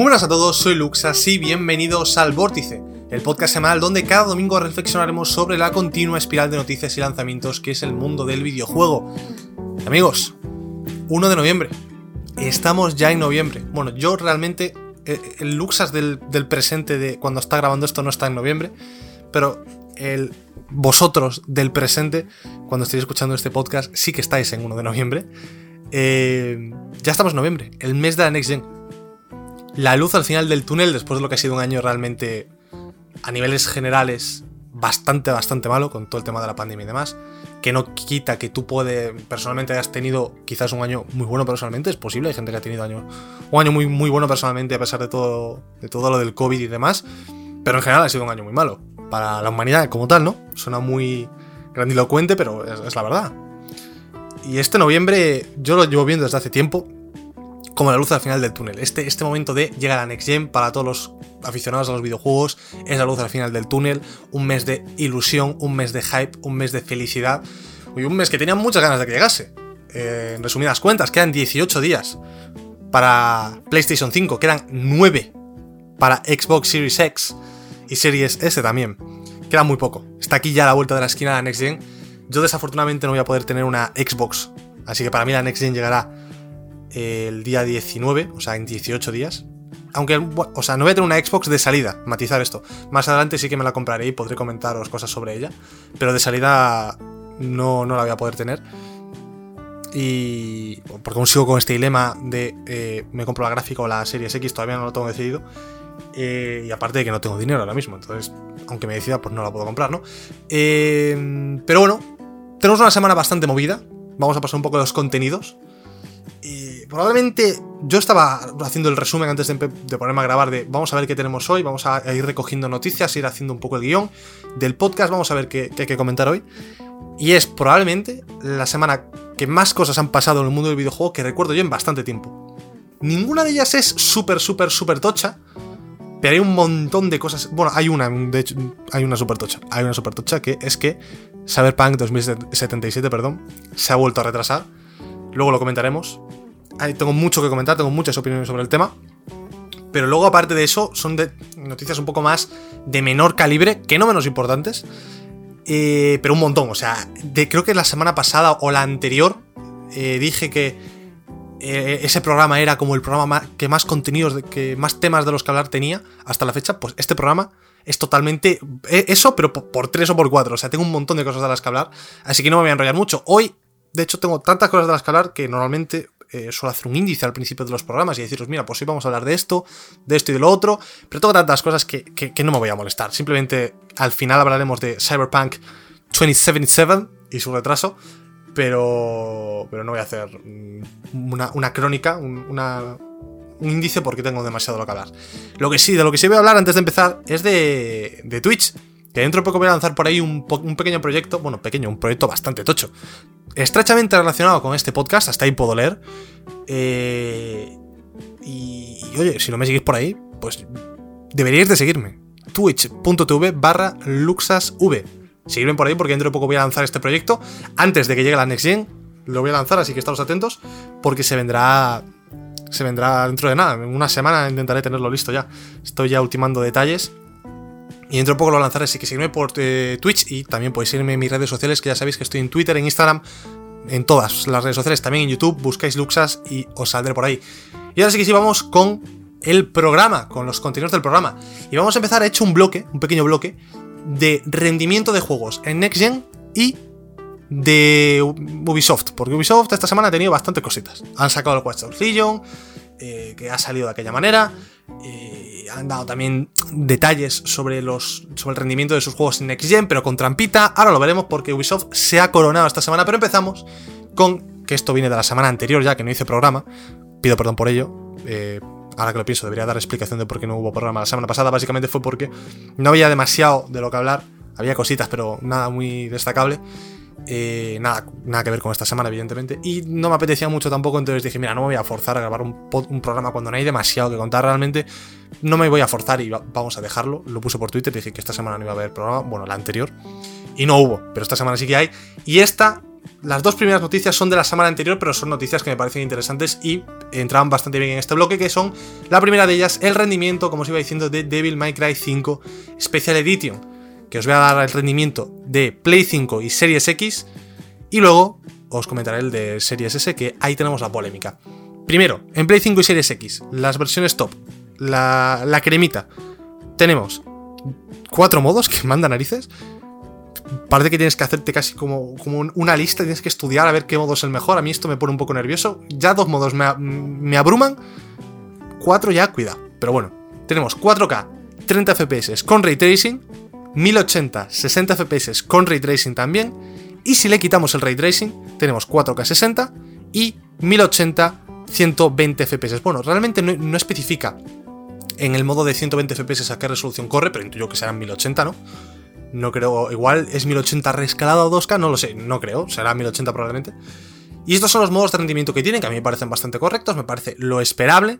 Muy buenas a todos, soy Luxas y bienvenidos al Vórtice, el podcast semanal donde cada domingo reflexionaremos sobre la continua espiral de noticias y lanzamientos que es el mundo del videojuego. Amigos, 1 de noviembre. Estamos ya en noviembre. Bueno, yo realmente, eh, el Luxas del, del presente de cuando está grabando esto no está en noviembre, pero el vosotros del presente, cuando estéis escuchando este podcast, sí que estáis en 1 de noviembre. Eh, ya estamos en noviembre, el mes de la Next Gen la luz al final del túnel, después de lo que ha sido un año realmente a niveles generales bastante, bastante malo, con todo el tema de la pandemia y demás, que no quita que tú puedes, personalmente hayas tenido quizás un año muy bueno personalmente, es posible, hay gente que ha tenido año, un año muy, muy bueno personalmente a pesar de todo, de todo lo del COVID y demás, pero en general ha sido un año muy malo, para la humanidad como tal, ¿no? Suena muy grandilocuente, pero es la verdad. Y este noviembre yo lo llevo viendo desde hace tiempo, como la luz al final del túnel. Este, este momento de llegar a Next Gen para todos los aficionados a los videojuegos es la luz al final del túnel, un mes de ilusión, un mes de hype, un mes de felicidad y un mes que tenía muchas ganas de que llegase. Eh, en resumidas cuentas, quedan 18 días para PlayStation 5, quedan 9 para Xbox Series X y Series S también. Queda muy poco. Está aquí ya a la vuelta de la esquina la Next Gen. Yo desafortunadamente no voy a poder tener una Xbox, así que para mí la Next Gen llegará el día 19, o sea, en 18 días. Aunque, o sea, no voy a tener una Xbox de salida, matizar esto. Más adelante sí que me la compraré y podré comentaros cosas sobre ella. Pero de salida no, no la voy a poder tener. Y. Porque aún sigo con este dilema de. Eh, me compro la gráfica o la Series X, todavía no lo tengo decidido. Eh, y aparte de que no tengo dinero ahora mismo. Entonces, aunque me decida, pues no la puedo comprar, ¿no? Eh, pero bueno, tenemos una semana bastante movida. Vamos a pasar un poco los contenidos. Probablemente yo estaba haciendo el resumen antes de, ponerme a grabar de vamos a ver qué tenemos hoy, vamos a ir recogiendo noticias, ir haciendo un poco el guion del podcast, vamos a ver qué, hay que comentar hoy. Y es probablemente la semana que más cosas han pasado en el mundo del videojuego que recuerdo yo en bastante tiempo. Ninguna de ellas es súper, súper, súper tocha, pero hay un montón de cosas. Bueno, hay una, de hecho, hay una súper tocha. Hay una súper tocha que es que Cyberpunk 2077, perdón, se ha vuelto a retrasar luego lo comentaremos. Tengo mucho que comentar, tengo muchas opiniones sobre el tema. Pero luego, aparte de eso, son de noticias un poco más de menor calibre, que no menos importantes. Eh, pero un montón. O sea, creo que la semana pasada o la anterior eh, dije que eh, ese programa era como el programa que más contenidos, que más temas de los que hablar tenía hasta la fecha. Pues este programa es totalmente eso, pero por tres o por cuatro. O sea, tengo un montón de cosas de las que hablar. Así que no me voy a enrollar mucho. Hoy de hecho, tengo tantas cosas de las que hablar que normalmente eh, suelo hacer un índice al principio de los programas y deciros, mira, pues hoy vamos a hablar de esto, de esto y de lo otro, pero tengo tantas cosas que, no me voy a molestar. Simplemente al final hablaremos de Cyberpunk 2077 y su retraso, pero, pero no voy a hacer mm, una, crónica, un, un índice porque tengo demasiado lo que hablar. Lo que sí, de lo que sí voy a hablar antes de empezar es de, de Twitch. Que dentro de poco voy a lanzar por ahí un, pequeño proyecto, bueno, pequeño, un proyecto bastante tocho, estrechamente relacionado con este podcast, hasta ahí puedo leer. Eh, y, oye, si no me seguís por ahí, pues deberíais de seguirme. Twitch.tv barra LuxasV. Seguidme por ahí porque dentro de poco voy a lanzar este proyecto. Antes de que llegue la Next Gen, lo voy a lanzar, así que estaros atentos, porque se vendrá. Se vendrá dentro de nada. En una semana intentaré tenerlo listo ya. Estoy ya ultimando detalles. Y dentro de poco lo lanzaré, así que sígueme por eh, Twitch y también podéis seguirme en mis redes sociales, que ya sabéis que estoy en Twitter, en Instagram, en todas las redes sociales, también en YouTube, buscáis Luxas y os saldré por ahí. Y ahora sí que sí vamos con el programa, con los contenidos del programa. Y vamos a empezar, he hecho un bloque, un pequeño bloque, de rendimiento de juegos en Next Gen y de Ubisoft, porque Ubisoft esta semana ha tenido bastantes cositas. Han sacado el Watch Dogs Legion, eh, que ha salido de aquella manera. Eh, han dado también detalles sobre, los, sobre el rendimiento de sus juegos en Next Gen, pero con trampita. Ahora lo veremos porque Ubisoft se ha coronado esta semana. Pero empezamos con que esto viene de la semana anterior, ya que no hice programa. Pido perdón por ello. Eh, ahora que lo pienso, debería dar explicación de por qué no hubo programa la semana pasada. Básicamente fue porque no había demasiado de lo que hablar. Había cositas, pero nada muy destacable. Eh, nada, nada que ver con esta semana, evidentemente. Y no me apetecía mucho tampoco, entonces dije, mira, no me voy a forzar a grabar un, programa cuando no hay demasiado que contar realmente. No me voy a forzar y vamos a dejarlo. Lo puse por Twitter, dije que esta semana no iba a haber programa, bueno, la anterior. Y no hubo, pero esta semana sí que hay. Y esta, las dos primeras noticias son de la semana anterior, pero son noticias que me parecen interesantes y entraban bastante bien en este bloque, que son la primera de ellas, el rendimiento, como os iba diciendo, de Devil May Cry 5 Special Edition que os voy a dar el rendimiento de Play 5 y Series X, y luego os comentaré el de Series S, que ahí tenemos la polémica. Primero, en Play 5 y Series X, las versiones top, la, la cremita, tenemos cuatro modos que manda narices. Parece que tienes que hacerte casi como, como una lista, tienes que estudiar a ver qué modo es el mejor. A mí esto me pone un poco nervioso. Ya dos modos me, me abruman. Cuatro ya, cuidado. Pero bueno, tenemos 4K, 30 FPS con ray tracing, 1080 60 fps con ray tracing también, y si le quitamos el ray tracing, tenemos 4K 60 y 1080 120 fps. Bueno, realmente no, especifica en el modo de 120 fps a qué resolución corre, pero intuyo que serán 1080, ¿no? No creo, igual es 1080 reescalado a 2K, no lo sé, no creo, será 1080 probablemente. Y estos son los modos de rendimiento que tienen, que a mí me parecen bastante correctos, me parece lo esperable.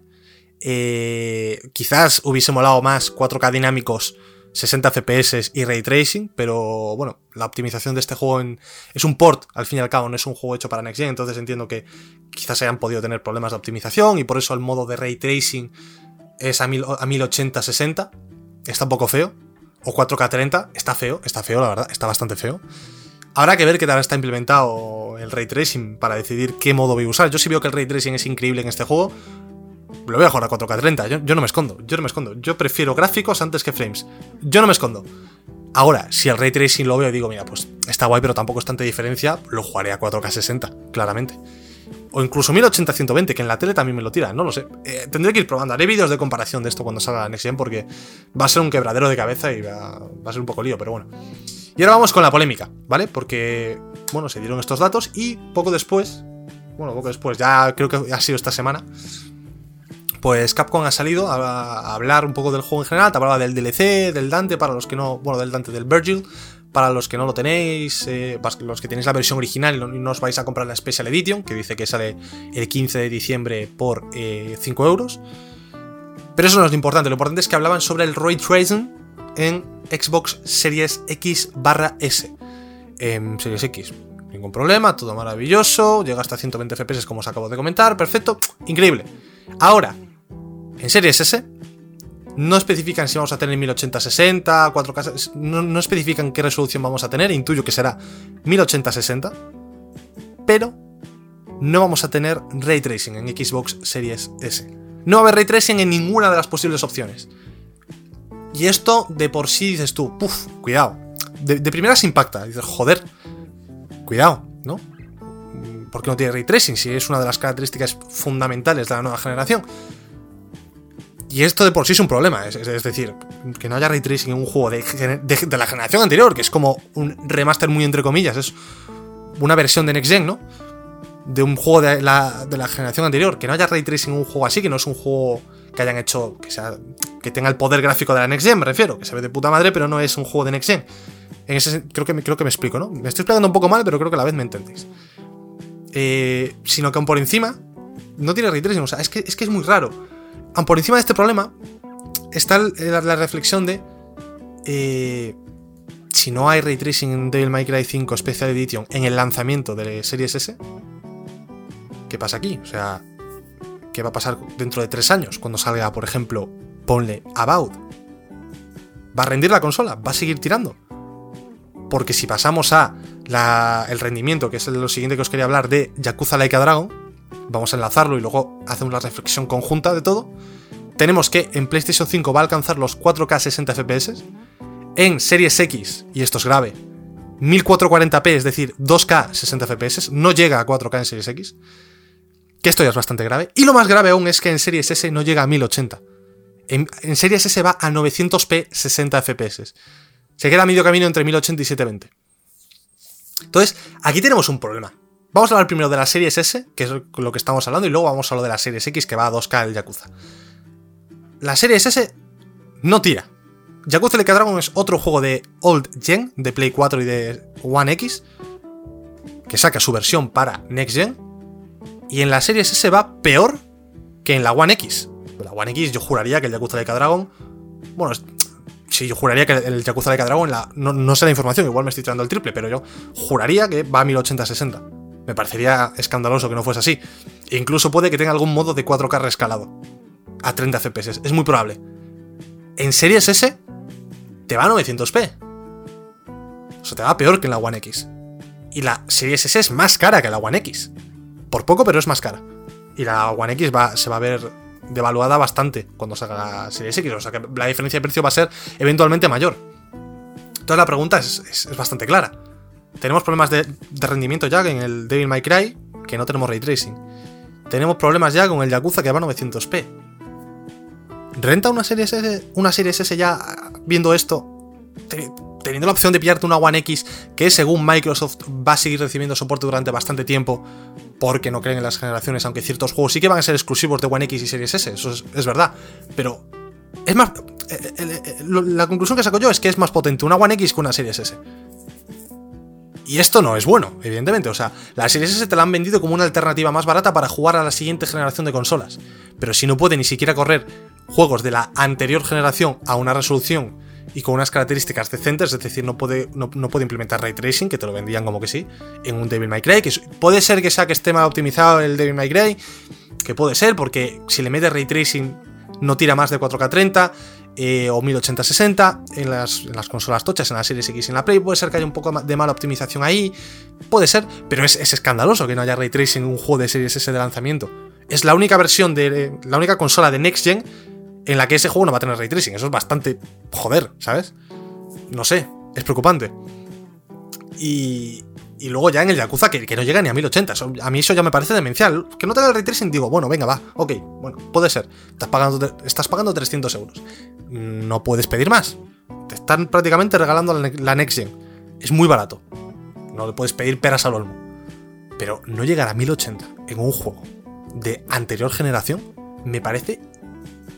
Eh, quizás hubiese molado más 4K dinámicos 60 FPS y ray tracing, pero bueno, la optimización de este juego es un port, al fin y al cabo, no es un juego hecho para Next Gen, entonces entiendo que quizás hayan podido tener problemas de optimización y por eso el modo de ray tracing es a, 1080-60, está un poco feo, o 4K30, está feo, está feo, la verdad, está bastante feo. Habrá que ver qué tal está implementado el ray tracing para decidir qué modo voy a usar. Yo sí veo que el ray tracing es increíble en este juego, lo voy a jugar a 4K30, yo, no me escondo, yo no me escondo. Yo prefiero gráficos antes que frames. Yo no me escondo. Ahora, si el ray tracing lo veo y digo, mira, pues está guay, pero tampoco es tanta diferencia, lo jugaré a 4K60, claramente. O incluso 1080-120, que en la tele también me lo tira, no lo sé. Eh, tendré que ir probando. Haré vídeos de comparación de esto cuando salga la Next Gen porque va a ser un quebradero de cabeza y va, va, a ser un poco lío, pero bueno. Y ahora vamos con la polémica, ¿vale? Porque, bueno, se dieron estos datos y poco después, bueno, poco después, ya creo que ha sido esta semana, pues Capcom ha salido a, hablar un poco del juego en general, te hablaba del DLC, del Dante, para los que no, bueno, del Dante del Virgil, para los que no lo tenéis, eh, los que tenéis la versión original y no, os vais a comprar la Special Edition, que dice que sale el 15 de diciembre por 5 eh, euros. Pero eso no es lo importante, lo importante es que hablaban sobre el Ray Tracing en Xbox Series X barra S. En Series X, ningún problema, todo maravilloso, llega hasta 120 FPS como os acabo de comentar, perfecto, increíble. Ahora, en Series S no especifican si vamos a tener 1080-60, 4K, no, especifican qué resolución vamos a tener, intuyo que será 1080-60, pero no vamos a tener ray tracing en Xbox Series S. No va a haber ray tracing en ninguna de las posibles opciones. Y esto de por sí dices tú, puff, cuidado. De, de primeras impacta, dices, joder, cuidado, ¿no? ¿Por qué no tiene ray tracing? Si es una de las características fundamentales de la nueva generación. Y esto de por sí es un problema, es, decir, que no haya ray tracing en un juego de, la generación anterior, que es como un remaster muy entre comillas, es una versión de Next Gen, ¿no? De un juego de la, generación anterior, que no haya ray tracing en un juego así, que no es un juego que hayan hecho, que, sea, que tenga el poder gráfico de la Next Gen, me refiero, que se ve de puta madre, pero no es un juego de Next Gen. Creo, que, creo que me explico, ¿no? Me estoy explicando un poco mal, pero creo que a la vez me entendéis. Eh, sino que aún por encima, no tiene ray tracing, o sea, es que es, que es muy raro por encima de este problema está la, reflexión de eh, si no hay ray tracing en Devil May Cry 5 Special Edition en el lanzamiento de Series S, ¿qué pasa aquí? O sea, ¿qué va a pasar dentro de tres años cuando salga, por ejemplo, ponle About? ¿Va a rendir la consola? ¿Va a seguir tirando? Porque si pasamos a el rendimiento, que es lo siguiente que os quería hablar, de Yakuza Laika Dragon, vamos a enlazarlo y luego hacemos la reflexión conjunta de todo. Tenemos que en PlayStation 5 va a alcanzar los 4K 60 FPS. En Series X, y esto es grave, 1440p, es decir, 2K 60 FPS, no llega a 4K en Series X. Que esto ya es bastante grave. Y lo más grave aún es que en Series S no llega a 1080. En, en Series S va a 900p 60 FPS. Se queda medio camino entre 1080 y 720. Entonces, aquí tenemos un problema. Vamos a hablar primero de la Series S, que es lo que estamos hablando, y luego vamos a lo de la Series X, que va a 2K el Yakuza. La Series S no tira. Yakuza Like Dragon es otro juego de Old Gen, de Play 4 y de One X, que saca su versión para Next Gen, y en la Series S va peor que en la One X. La One X yo juraría que el Yakuza Laika Dragon, bueno, sí, yo juraría que el Yakuza Laika Dragon, la, no, sé la información, igual me estoy tirando el triple, pero yo juraría que va a 1080-60. Me parecería escandaloso que no fuese así. E incluso puede que tenga algún modo de 4K rescalado a 30 FPS. Es muy probable. En Series S te va a 900p. O sea, te va peor que en la One X. Y la Series S es más cara que la One X. Por poco, pero es más cara. Y la One X va, se va a ver devaluada bastante cuando salga la Series X. O sea que la diferencia de precio va a ser eventualmente mayor. Entonces la pregunta es, bastante clara. Tenemos problemas de, rendimiento ya en el Devil May Cry, que no tenemos ray tracing. Tenemos problemas ya con el Yakuza que va a 900p. ¿Renta una serie S, una S ya viendo esto? Teniendo la opción de pillarte una One X que según Microsoft va a seguir recibiendo soporte durante bastante tiempo porque no creen en las generaciones, aunque ciertos juegos sí que van a ser exclusivos de One X y Series S, eso es, verdad. Pero es más... Eh, eh, eh, la conclusión que saco yo es que es más potente una One X que una Series S. Y esto no es bueno, evidentemente. O sea, la Series S te la han vendido como una alternativa más barata para jugar a la siguiente generación de consolas. Pero si no puede ni siquiera correr juegos de la anterior generación a una resolución y con unas características decentes, es decir, no puede, no, puede implementar ray tracing, que te lo vendían como que sí, en un Devil May Cry, que puede ser que sea que esté mal optimizado el Devil May Cry, que puede ser, porque si le metes ray tracing no tira más de 4K30 eh, o 1080-60 en las, en las, consolas tochas, en la Series X y en la Play, puede ser que haya un poco de mala optimización ahí, puede ser, pero es, es escandaloso que no haya ray tracing en un juego de Series S de lanzamiento. Es la única versión de la única consola de Next Gen en la que ese juego no va a tener ray tracing. Eso es bastante joder, ¿sabes? No sé, es preocupante. Y, y luego ya en el Yakuza que, no llega ni a 1080. a mí eso ya me parece demencial. Que no tenga el ray tracing, digo, bueno, venga, va, ok, bueno, puede ser. Estás pagando, estás pagando 300 euros. No puedes pedir más. Te están prácticamente regalando la Next Gen. Es muy barato. No le puedes pedir peras al olmo. Pero no llegar a 1080 en un juego de anterior generación me parece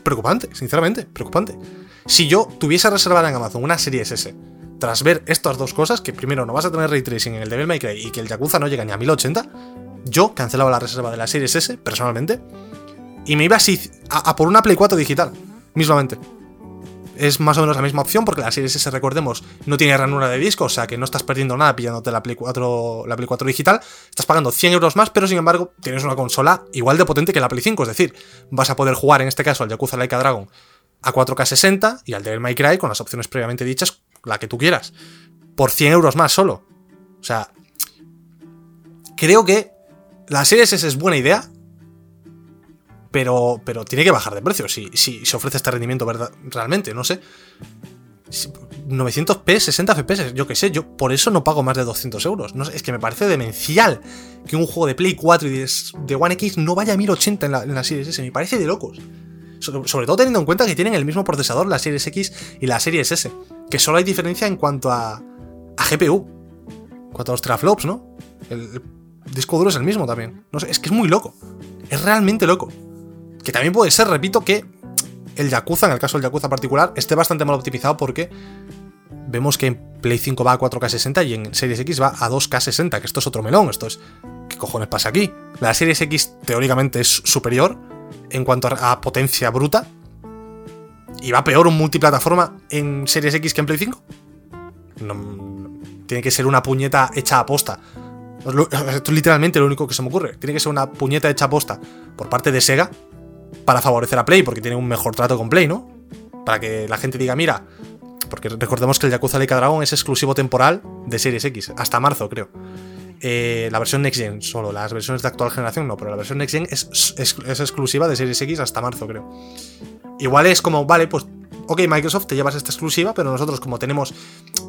preocupante, sinceramente, preocupante. Si yo tuviese reservada en Amazon una serie S, tras ver estas dos cosas, que primero no vas a tener ray tracing en el Devil May Cry y que el Yakuza no llega ni a 1080, yo cancelaba la reserva de la serie S, personalmente, y me iba así a, por una Play 4 digital, mismamente. Es más o menos la misma opción porque la serie S, recordemos, no tiene ranura de disco, o sea que no estás perdiendo nada pillándote la Play 4, la Play 4 digital. Estás pagando 100 euros más, pero sin embargo tienes una consola igual de potente que la Play 5. Es decir, vas a poder jugar en este caso al Yakuza Laika Dragon a 4K 60 y al Devil May Cry con las opciones previamente dichas, la que tú quieras, por 100 euros más solo. O sea, creo que la serie S es buena idea, pero, pero tiene que bajar de precio si, si se ofrece este rendimiento verdad, realmente, no sé. 900p, 60 FPS, yo qué sé, yo por eso no pago más de 200 euros. No es que me parece demencial que un juego de Play 4 y de, One X no vaya a 1080 en la, en Series S, me parece de locos. Sobre, todo teniendo en cuenta que tienen el mismo procesador, la Series X y la Series S, que solo hay diferencia en cuanto a, a GPU, en cuanto a los teraflops, ¿no? el disco duro es el mismo también. No sé, es que es muy loco. Es realmente loco. Que también puede ser, repito, que el Yakuza, en el caso del Yakuza particular, esté bastante mal optimizado porque vemos que en Play 5 va a 4K60 y en Series X va a 2K60, que esto es otro melón, esto es... ¿Qué cojones pasa aquí? La Series X teóricamente es superior en cuanto a potencia bruta y va peor un multiplataforma en Series X que en Play 5. tiene que ser una puñeta hecha a posta. Esto es literalmente lo único que se me ocurre. Tiene que ser una puñeta hecha a posta por parte de Sega para favorecer a Play, porque tiene un mejor trato con Play, ¿no? Para que la gente diga, mira, porque recordemos que el Yakuza Laika Dragon es exclusivo temporal de Series X, hasta marzo, creo. Eh, la versión Next Gen solo, las versiones de actual generación no, pero la versión Next Gen es, es, exclusiva de Series X hasta marzo, creo. Igual es como, vale, pues, ok, Microsoft, te llevas esta exclusiva, pero nosotros, como tenemos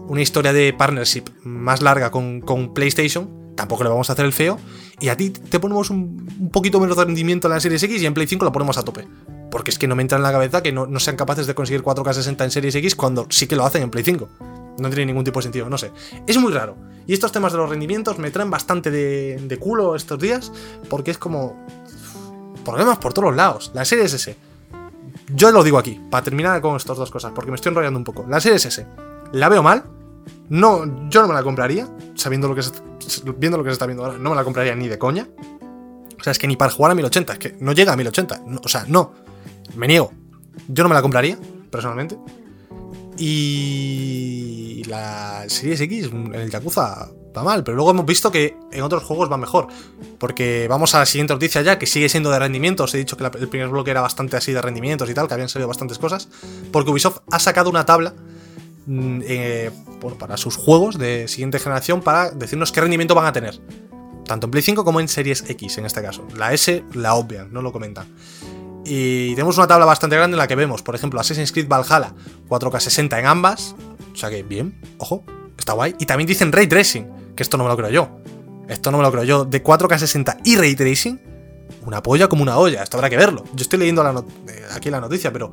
una historia de partnership más larga con, con PlayStation, tampoco le vamos a hacer el feo. Y a ti te ponemos un, poquito menos de rendimiento en la Series X y en Play 5 lo ponemos a tope. Porque es que no me entra en la cabeza que no, sean capaces de conseguir 4K 60 en Series X cuando sí que lo hacen en Play 5. No tiene ningún tipo de sentido, no sé. Es muy raro. Y estos temas de los rendimientos me traen bastante de, de culo estos días. Porque es como. Problemas por todos lados. La Series S. Yo lo digo aquí, para terminar con estas dos cosas, porque me estoy enrollando un poco. La Series S. La veo mal, no, yo no me la compraría. sabiendo lo que se, viendo lo que se está viendo ahora, no me la compraría ni de coña. O sea, es que ni para jugar a 1080, es que no llega a 1080. o sea, no. Me niego. Yo no me la compraría, personalmente. Y la Series X en el Yakuza va mal, pero luego hemos visto que en otros juegos va mejor. Porque vamos a la siguiente noticia ya, que sigue siendo de rendimientos. He dicho que el primer bloque era bastante así de rendimientos y tal, que habían salido bastantes cosas. Porque Ubisoft ha sacado una tabla mm, eh, para sus juegos de siguiente generación para decirnos qué rendimiento van a tener. Tanto en Play 5 como en Series X en este caso. La S la obvian, no lo comentan. Y tenemos una tabla bastante grande en la que vemos, por ejemplo, Assassin's Creed Valhalla 4K 60 en ambas. O sea que bien, ojo, está guay. Y también dicen Ray Tracing, que esto no me lo creo yo. Esto no me lo creo yo. De 4K 60 y Ray Tracing, una polla como una olla. Esto habrá que verlo. Yo estoy leyendo eh, aquí la noticia, pero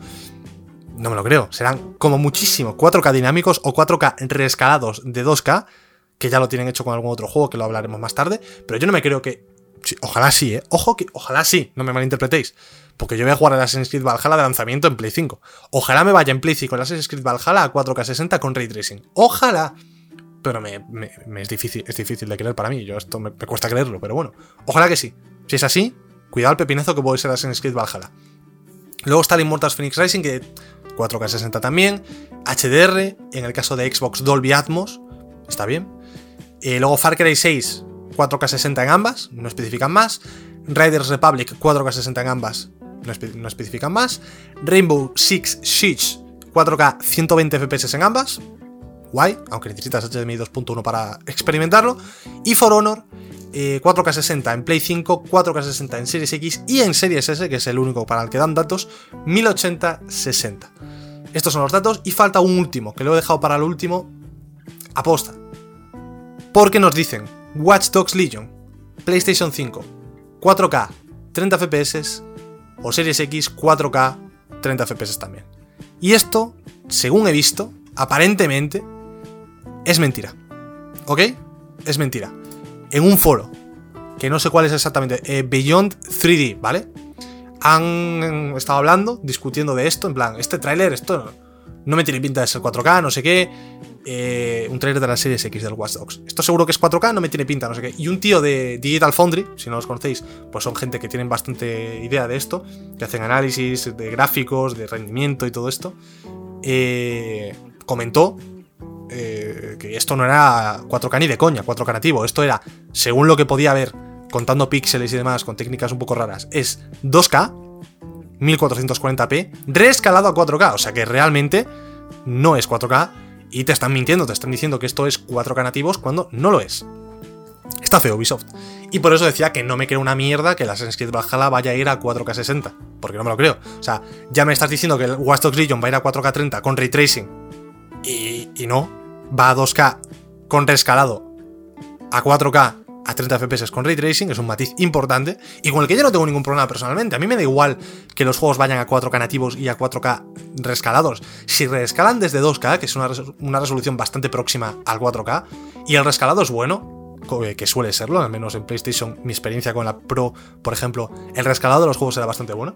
no me lo creo. Serán como muchísimo 4K dinámicos o 4K reescalados de 2K, que ya lo tienen hecho con algún otro juego, que lo hablaremos más tarde. Pero yo no me creo que... ojalá sí, ¿eh? Ojo que... Ojalá sí, no me malinterpretéis. Porque yo voy a jugar a Assassin's Creed Valhalla de lanzamiento en Play 5. Ojalá me vaya en Play 5 el Assassin's Creed Valhalla a 4K60 con Ray Tracing. Ojalá. Pero me, es, difícil, es difícil de creer para mí. Yo esto me, cuesta creerlo, pero bueno. Ojalá que sí. Si es así, cuidado el pepinazo que puede ser Assassin's Creed Valhalla. Luego está el Immortals Phoenix Rising, que 4K60 también. HDR, en el caso de Xbox Dolby Atmos, está bien. Eh, luego Far Cry 6, 4K60 en ambas, no especifican más. Riders Republic, 4K60 en ambas, no, especifican más. Rainbow Six Siege 4K 120 FPS en ambas. Guay, aunque necesitas HDMI 2.1 para experimentarlo. Y For Honor 4K60 eh, en Play 5, 4K60 en Series X y en Series S, que es el único para el que dan datos, 1080-60. Estos son los datos y falta un último, que lo he dejado para el último aposta. Porque nos dicen Watch Dogs Legion, PlayStation 5, 4K, 30 FPS o Series X 4K 30 FPS también. Y esto, según he visto, aparentemente es mentira. ¿Ok? Es mentira. En un foro, que no sé cuál es exactamente, eh, Beyond 3D, ¿vale? Han estado hablando, discutiendo de esto, en plan, este tráiler, esto no me tiene pinta de ser 4K, no sé qué. Eh, un trailer de la serie X del Watch Dogs. Esto seguro que es 4K, no me tiene pinta, no sé qué. Y un tío de Digital Foundry, si no los conocéis, pues son gente que tienen bastante idea de esto, que hacen análisis de gráficos, de rendimiento y todo esto. Eh, comentó eh, que esto no era 4K ni de coña, 4K nativo, esto era, según lo que podía ver, contando píxeles y demás, con técnicas un poco raras, es 2K, 1440p, reescalado a 4K, o sea que realmente no es 4K y te están mintiendo, te están diciendo que esto es 4K nativos cuando no lo es. Está feo Ubisoft. Y por eso decía que no me creo una mierda que la Assassin's Creed Valhalla vaya a ir a 4K 60. Porque no me lo creo. O sea, ya me estás diciendo que el Watch Dogs Legion va a ir a 4K 30 con ray tracing. Y, y no. Va a 2K con reescalado a 4K a 30 FPS con ray tracing, es un matiz importante, y con el que yo no tengo ningún problema personalmente. A mí me da igual que los juegos vayan a 4K nativos y a 4K rescalados. Si reescalan desde 2K, que es una, una resolución bastante próxima al 4K, y el rescalado es bueno, eh, que suele serlo, al menos en PlayStation, mi experiencia con la Pro, por ejemplo, el rescalado de los juegos era bastante bueno.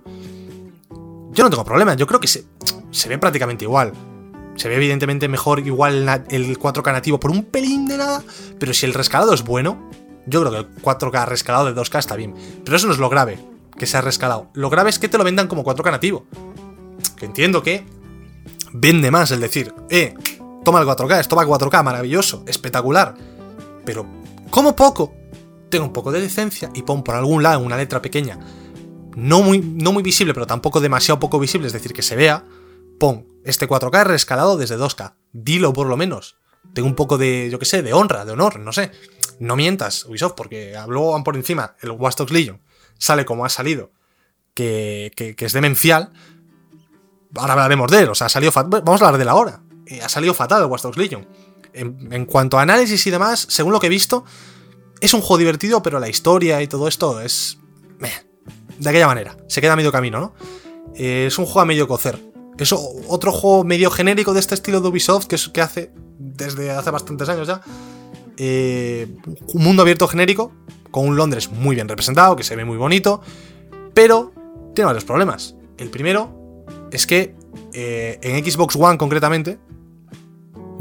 Yo no tengo problema, yo creo que se, se ve prácticamente igual. Se ve evidentemente mejor igual el 4K nativo por un pelín de nada, pero si el rescalado es bueno, yo creo que el 4K rescalado de 2K está bien. Pero eso no es lo grave, que sea rescalado. Lo grave es que te lo vendan como 4K nativo. Que entiendo que vende más el decir, eh, toma el 4K, esto va a 4K, maravilloso, espectacular. Pero, como poco, tengo un poco de decencia y pon por algún lado una letra pequeña, no muy, no muy visible, pero tampoco demasiado poco visible, es decir, que se vea, pon este 4K rescalado desde 2K. Dilo por lo menos. Tengo un poco de, yo qué sé, de honra, de honor, no sé no mientas, Ubisoft, porque habló por encima, el Watch Dogs Legion sale como ha salido, que, es demencial. Ahora hablaremos de él, o sea, ha salido. Vamos a hablar de él ahora. Eh, ha salido fatal el Watch Legion. En, cuanto a análisis y demás, según lo que he visto, es un juego divertido, pero la historia y todo esto es. de aquella manera. Se queda medio camino, ¿no? Eh, es un juego a medio cocer. Es otro juego medio genérico de este estilo de Ubisoft que, que hace desde hace bastantes años ya eh, un mundo abierto genérico, con un Londres muy bien representado, que se ve muy bonito, pero tiene varios problemas. El primero es que eh, en Xbox One concretamente,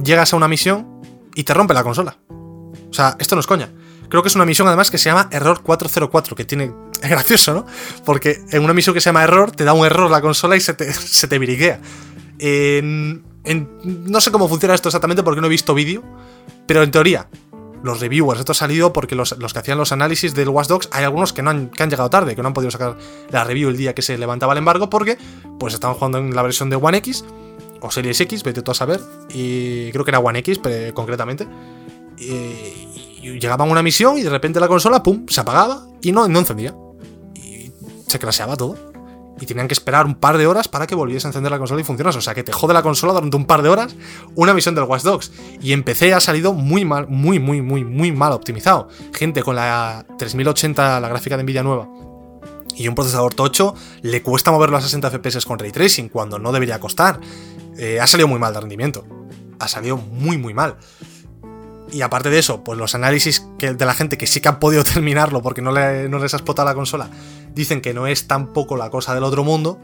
llegas a una misión y te rompe la consola. O sea, esto no es coña. Creo que es una misión además que se llama Error 404, que tiene... Es gracioso, ¿no? Porque en una misión que se llama Error te da un error la consola y se te, se no sé cómo funciona esto exactamente porque no he visto vídeo, pero en teoría, los reviewers, esto ha salido porque los, que hacían los análisis del Watch Dogs, hay algunos que, no han, que han llegado tarde, que no han podido sacar la review el día que se levantaba el embargo porque pues estaban jugando en la versión de One X o Series X, vete tú a saber, y creo que era One X concretamente. Y, llegaban una misión y de repente la consola, pum, se apagaba y no, no encendía. Y se craseaba todo. Y tenían que esperar un par de horas para que volviese a encender la consola y funcionase. O sea, que te jode la consola durante un par de horas una misión del Watch Dogs. Y en PC ha salido muy mal, muy, muy, muy, muy mal optimizado. Gente con la 3080, la gráfica de Nvidia nueva, y un procesador tocho, le cuesta moverlo a 60 FPS con ray tracing cuando no debería costar. Eh, ha salido muy mal de rendimiento. Ha salido muy, muy mal. Y aparte de eso, pues los análisis que, de la gente que sí que ha podido terminarlo porque no, no les ha explotado la consola, dicen que no es tampoco la cosa del otro mundo.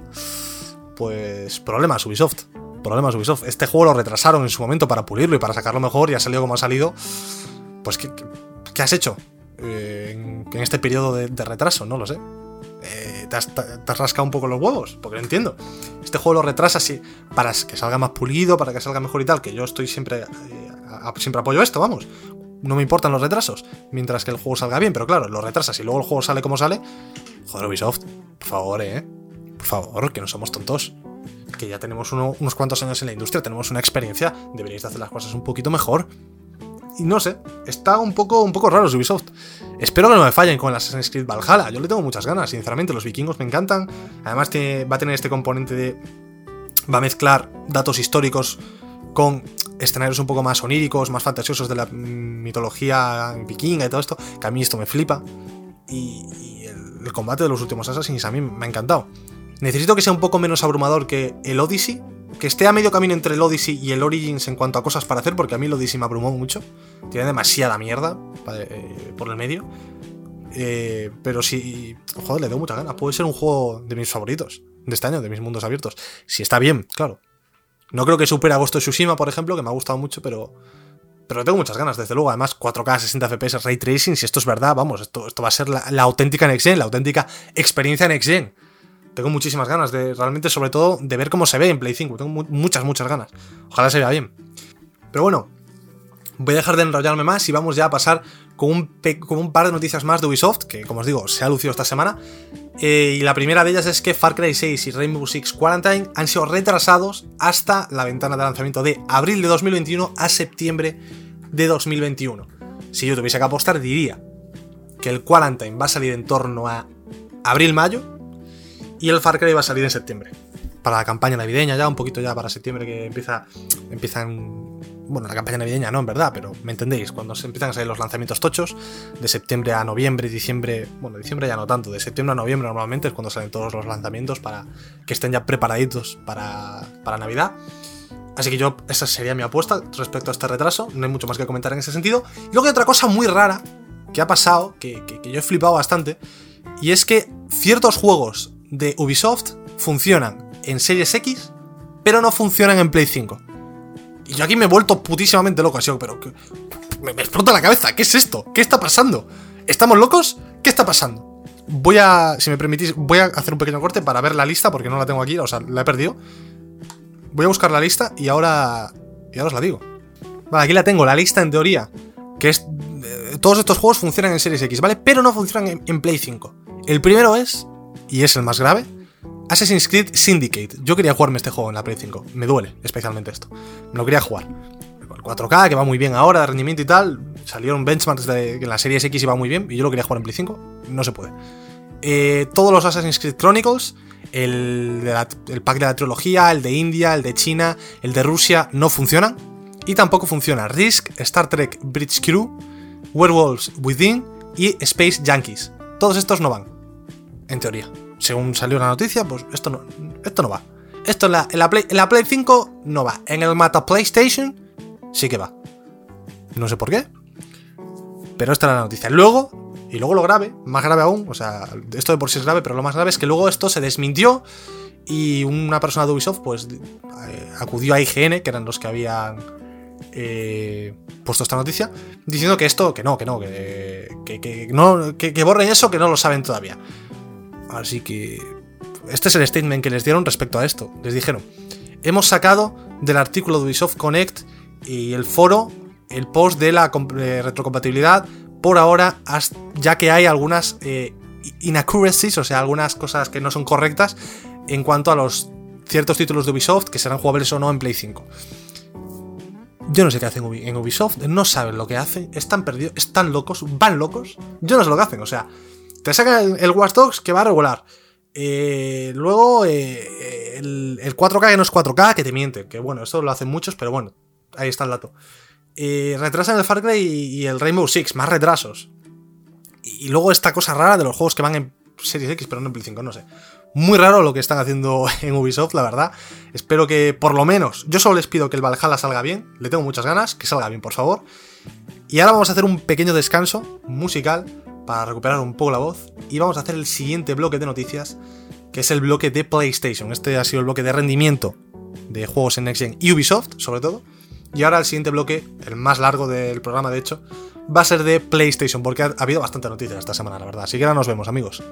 Pues problemas Ubisoft. Problemas Ubisoft. Este juego lo retrasaron en su momento para pulirlo y para sacarlo mejor y ha salido como ha salido. Pues, ¿qué, qué has hecho eh, en, este periodo de, retraso? No lo sé. Eh, ¿te, has, rascado un poco los huevos? Porque no entiendo. Este juego lo retrasa así para que salga más pulido, para que salga mejor y tal, que yo estoy siempre eh, siempre apoyo esto, vamos. No me importan los retrasos, mientras que el juego salga bien, pero claro, lo retrasas y luego el juego sale como sale. Joder, Ubisoft, por favor, eh. Por favor, que no somos tontos. Que ya tenemos unos cuantos años en la industria, tenemos una experiencia, deberíais de hacer las cosas un poquito mejor. Y no sé, está un poco, un poco raro Ubisoft. Espero que no me fallen con el Assassin's Creed Valhalla. Yo le tengo muchas ganas, sinceramente. Los vikingos me encantan. Además, va a tener este componente de. Va a mezclar datos históricos con escenarios un poco más oníricos, más fantasiosos de la mitología vikinga y todo esto, que a mí esto me flipa. Y, el, combate de los últimos Assassins a mí me ha encantado. Necesito que sea un poco menos abrumador que el Odyssey, que esté a medio camino entre el Odyssey y el Origins en cuanto a cosas para hacer, porque a mí el Odyssey me abrumó mucho. Tiene demasiada mierda eh, por el medio. Eh, pero si. Joder, le doy mucha ganas. Puede ser un juego de mis favoritos de este año, de mis mundos abiertos. Si está bien, claro. No creo que supere a Ghost of Tsushima, por ejemplo, que me ha gustado mucho, pero. Pero tengo muchas ganas, desde luego. Además, 4K, 60 FPS, Ray Tracing, si esto es verdad, vamos, esto, esto va a ser la, auténtica Next Gen, la auténtica experiencia Next Gen. Tengo muchísimas ganas de, realmente, sobre todo, de ver cómo se ve en Play 5. Tengo muchas, muchas ganas. Ojalá se vea bien. Pero bueno, voy a dejar de enrollarme más y vamos ya a pasar con un, con un par de noticias más de Ubisoft, que como os digo, se ha lucido esta semana. Eh, y la primera de ellas es que Far Cry 6 y Rainbow Six Quarantine han sido retrasados hasta la ventana de lanzamiento de abril de 2021 a septiembre de 2021. Si yo tuviese que apostar, diría que el Quarantine va a salir en torno a abril-mayo y el Far Cry va a salir en septiembre. Para la campaña navideña ya, un poquito ya para septiembre que empieza, empiezan bueno, la campaña navideña no, en verdad, pero me entendéis, cuando se empiezan a salir los lanzamientos tochos, de septiembre a noviembre, diciembre, bueno, diciembre ya no tanto, de septiembre a noviembre normalmente es cuando salen todos los lanzamientos para que estén ya preparaditos para, para Navidad. Así que yo, esa sería mi apuesta respecto a este retraso, no hay mucho más que comentar en ese sentido. Y luego hay otra cosa muy rara que ha pasado, que, que yo he flipado bastante, y es que ciertos juegos de Ubisoft funcionan en Series X, pero no funcionan en Play 5. Y yo aquí me he vuelto putísimamente loco, así, pero me, explota la cabeza. ¿Qué es esto? ¿Qué está pasando? ¿Estamos locos? ¿Qué está pasando? Voy a, si me permitís, voy a hacer un pequeño corte para ver la lista, porque no la tengo aquí, o sea, la he perdido. Voy a buscar la lista y ahora, y ahora os la digo. Vale, aquí la tengo, la lista en teoría, que es... Eh, todos estos juegos funcionan en Series X, ¿vale? Pero no funcionan en Play 5. El primero es, y es el más grave, Assassin's Creed Syndicate. Yo quería jugarme este juego en la Play 5. Me duele especialmente esto. Me lo quería jugar. El 4K, que va muy bien ahora, de rendimiento y tal. Salieron benchmarks de que en la serie X iba muy bien y yo lo quería jugar en Play 5. No se puede. Eh, todos los Assassin's Creed Chronicles, el, el pack de la trilogía, el de India, el de China, el de Rusia, no funcionan. Y tampoco funciona Risk, Star Trek Bridge Crew, Werewolves Within y Space Yankees. Todos estos no van. En teoría según salió la noticia, pues esto no, esto no va. Esto en la, en la, Play, en la Play 5 no va. En el Mata PlayStation sí que va. No sé por qué. Pero esta es la noticia. Luego, y luego lo grave, más grave aún, o sea, esto de por sí es grave, pero lo más grave es que luego esto se desmintió y una persona de Ubisoft pues eh, acudió a IGN, que eran los que habían eh, puesto esta noticia diciendo que esto, que no, que no, que, que, no, que, borren eso, que no lo saben todavía. Así que este es el statement que les dieron respecto a esto. Les dijeron, hemos sacado del artículo de Ubisoft Connect y el foro el post de la eh, retrocompatibilidad por ahora, ya que hay algunas eh, inaccuracies, o sea, algunas cosas que no son correctas en cuanto a los ciertos títulos de Ubisoft que serán jugables o no en Play 5. Yo no sé qué hacen en Ubisoft, no saben lo que hacen, están perdidos, están locos, van locos. Yo no sé lo que hacen, o sea, te sacan el, Watch Dogs que va a regular. Eh, luego eh, el, 4K que no es 4K, que te mienten, que bueno, esto lo hacen muchos, pero bueno, ahí está el dato. Eh, retrasan el Far Cry y, el Rainbow Six, más retrasos. Y, y, luego esta cosa rara de los juegos que van en Series X, pero no en Play 5, no sé. Muy raro lo que están haciendo en Ubisoft, la verdad. Espero que por lo menos, yo solo les pido que el Valhalla salga bien, le tengo muchas ganas, que salga bien, por favor. Y ahora vamos a hacer un pequeño descanso musical para recuperar un poco la voz y vamos a hacer el siguiente bloque de noticias, que es el bloque de PlayStation. Este ha sido el bloque de rendimiento de juegos en Next Gen y Ubisoft, sobre todo. Y ahora el siguiente bloque, el más largo del programa de hecho, va a ser de PlayStation, porque ha, habido bastante noticias esta semana, la verdad. Así que ahora nos vemos, amigos.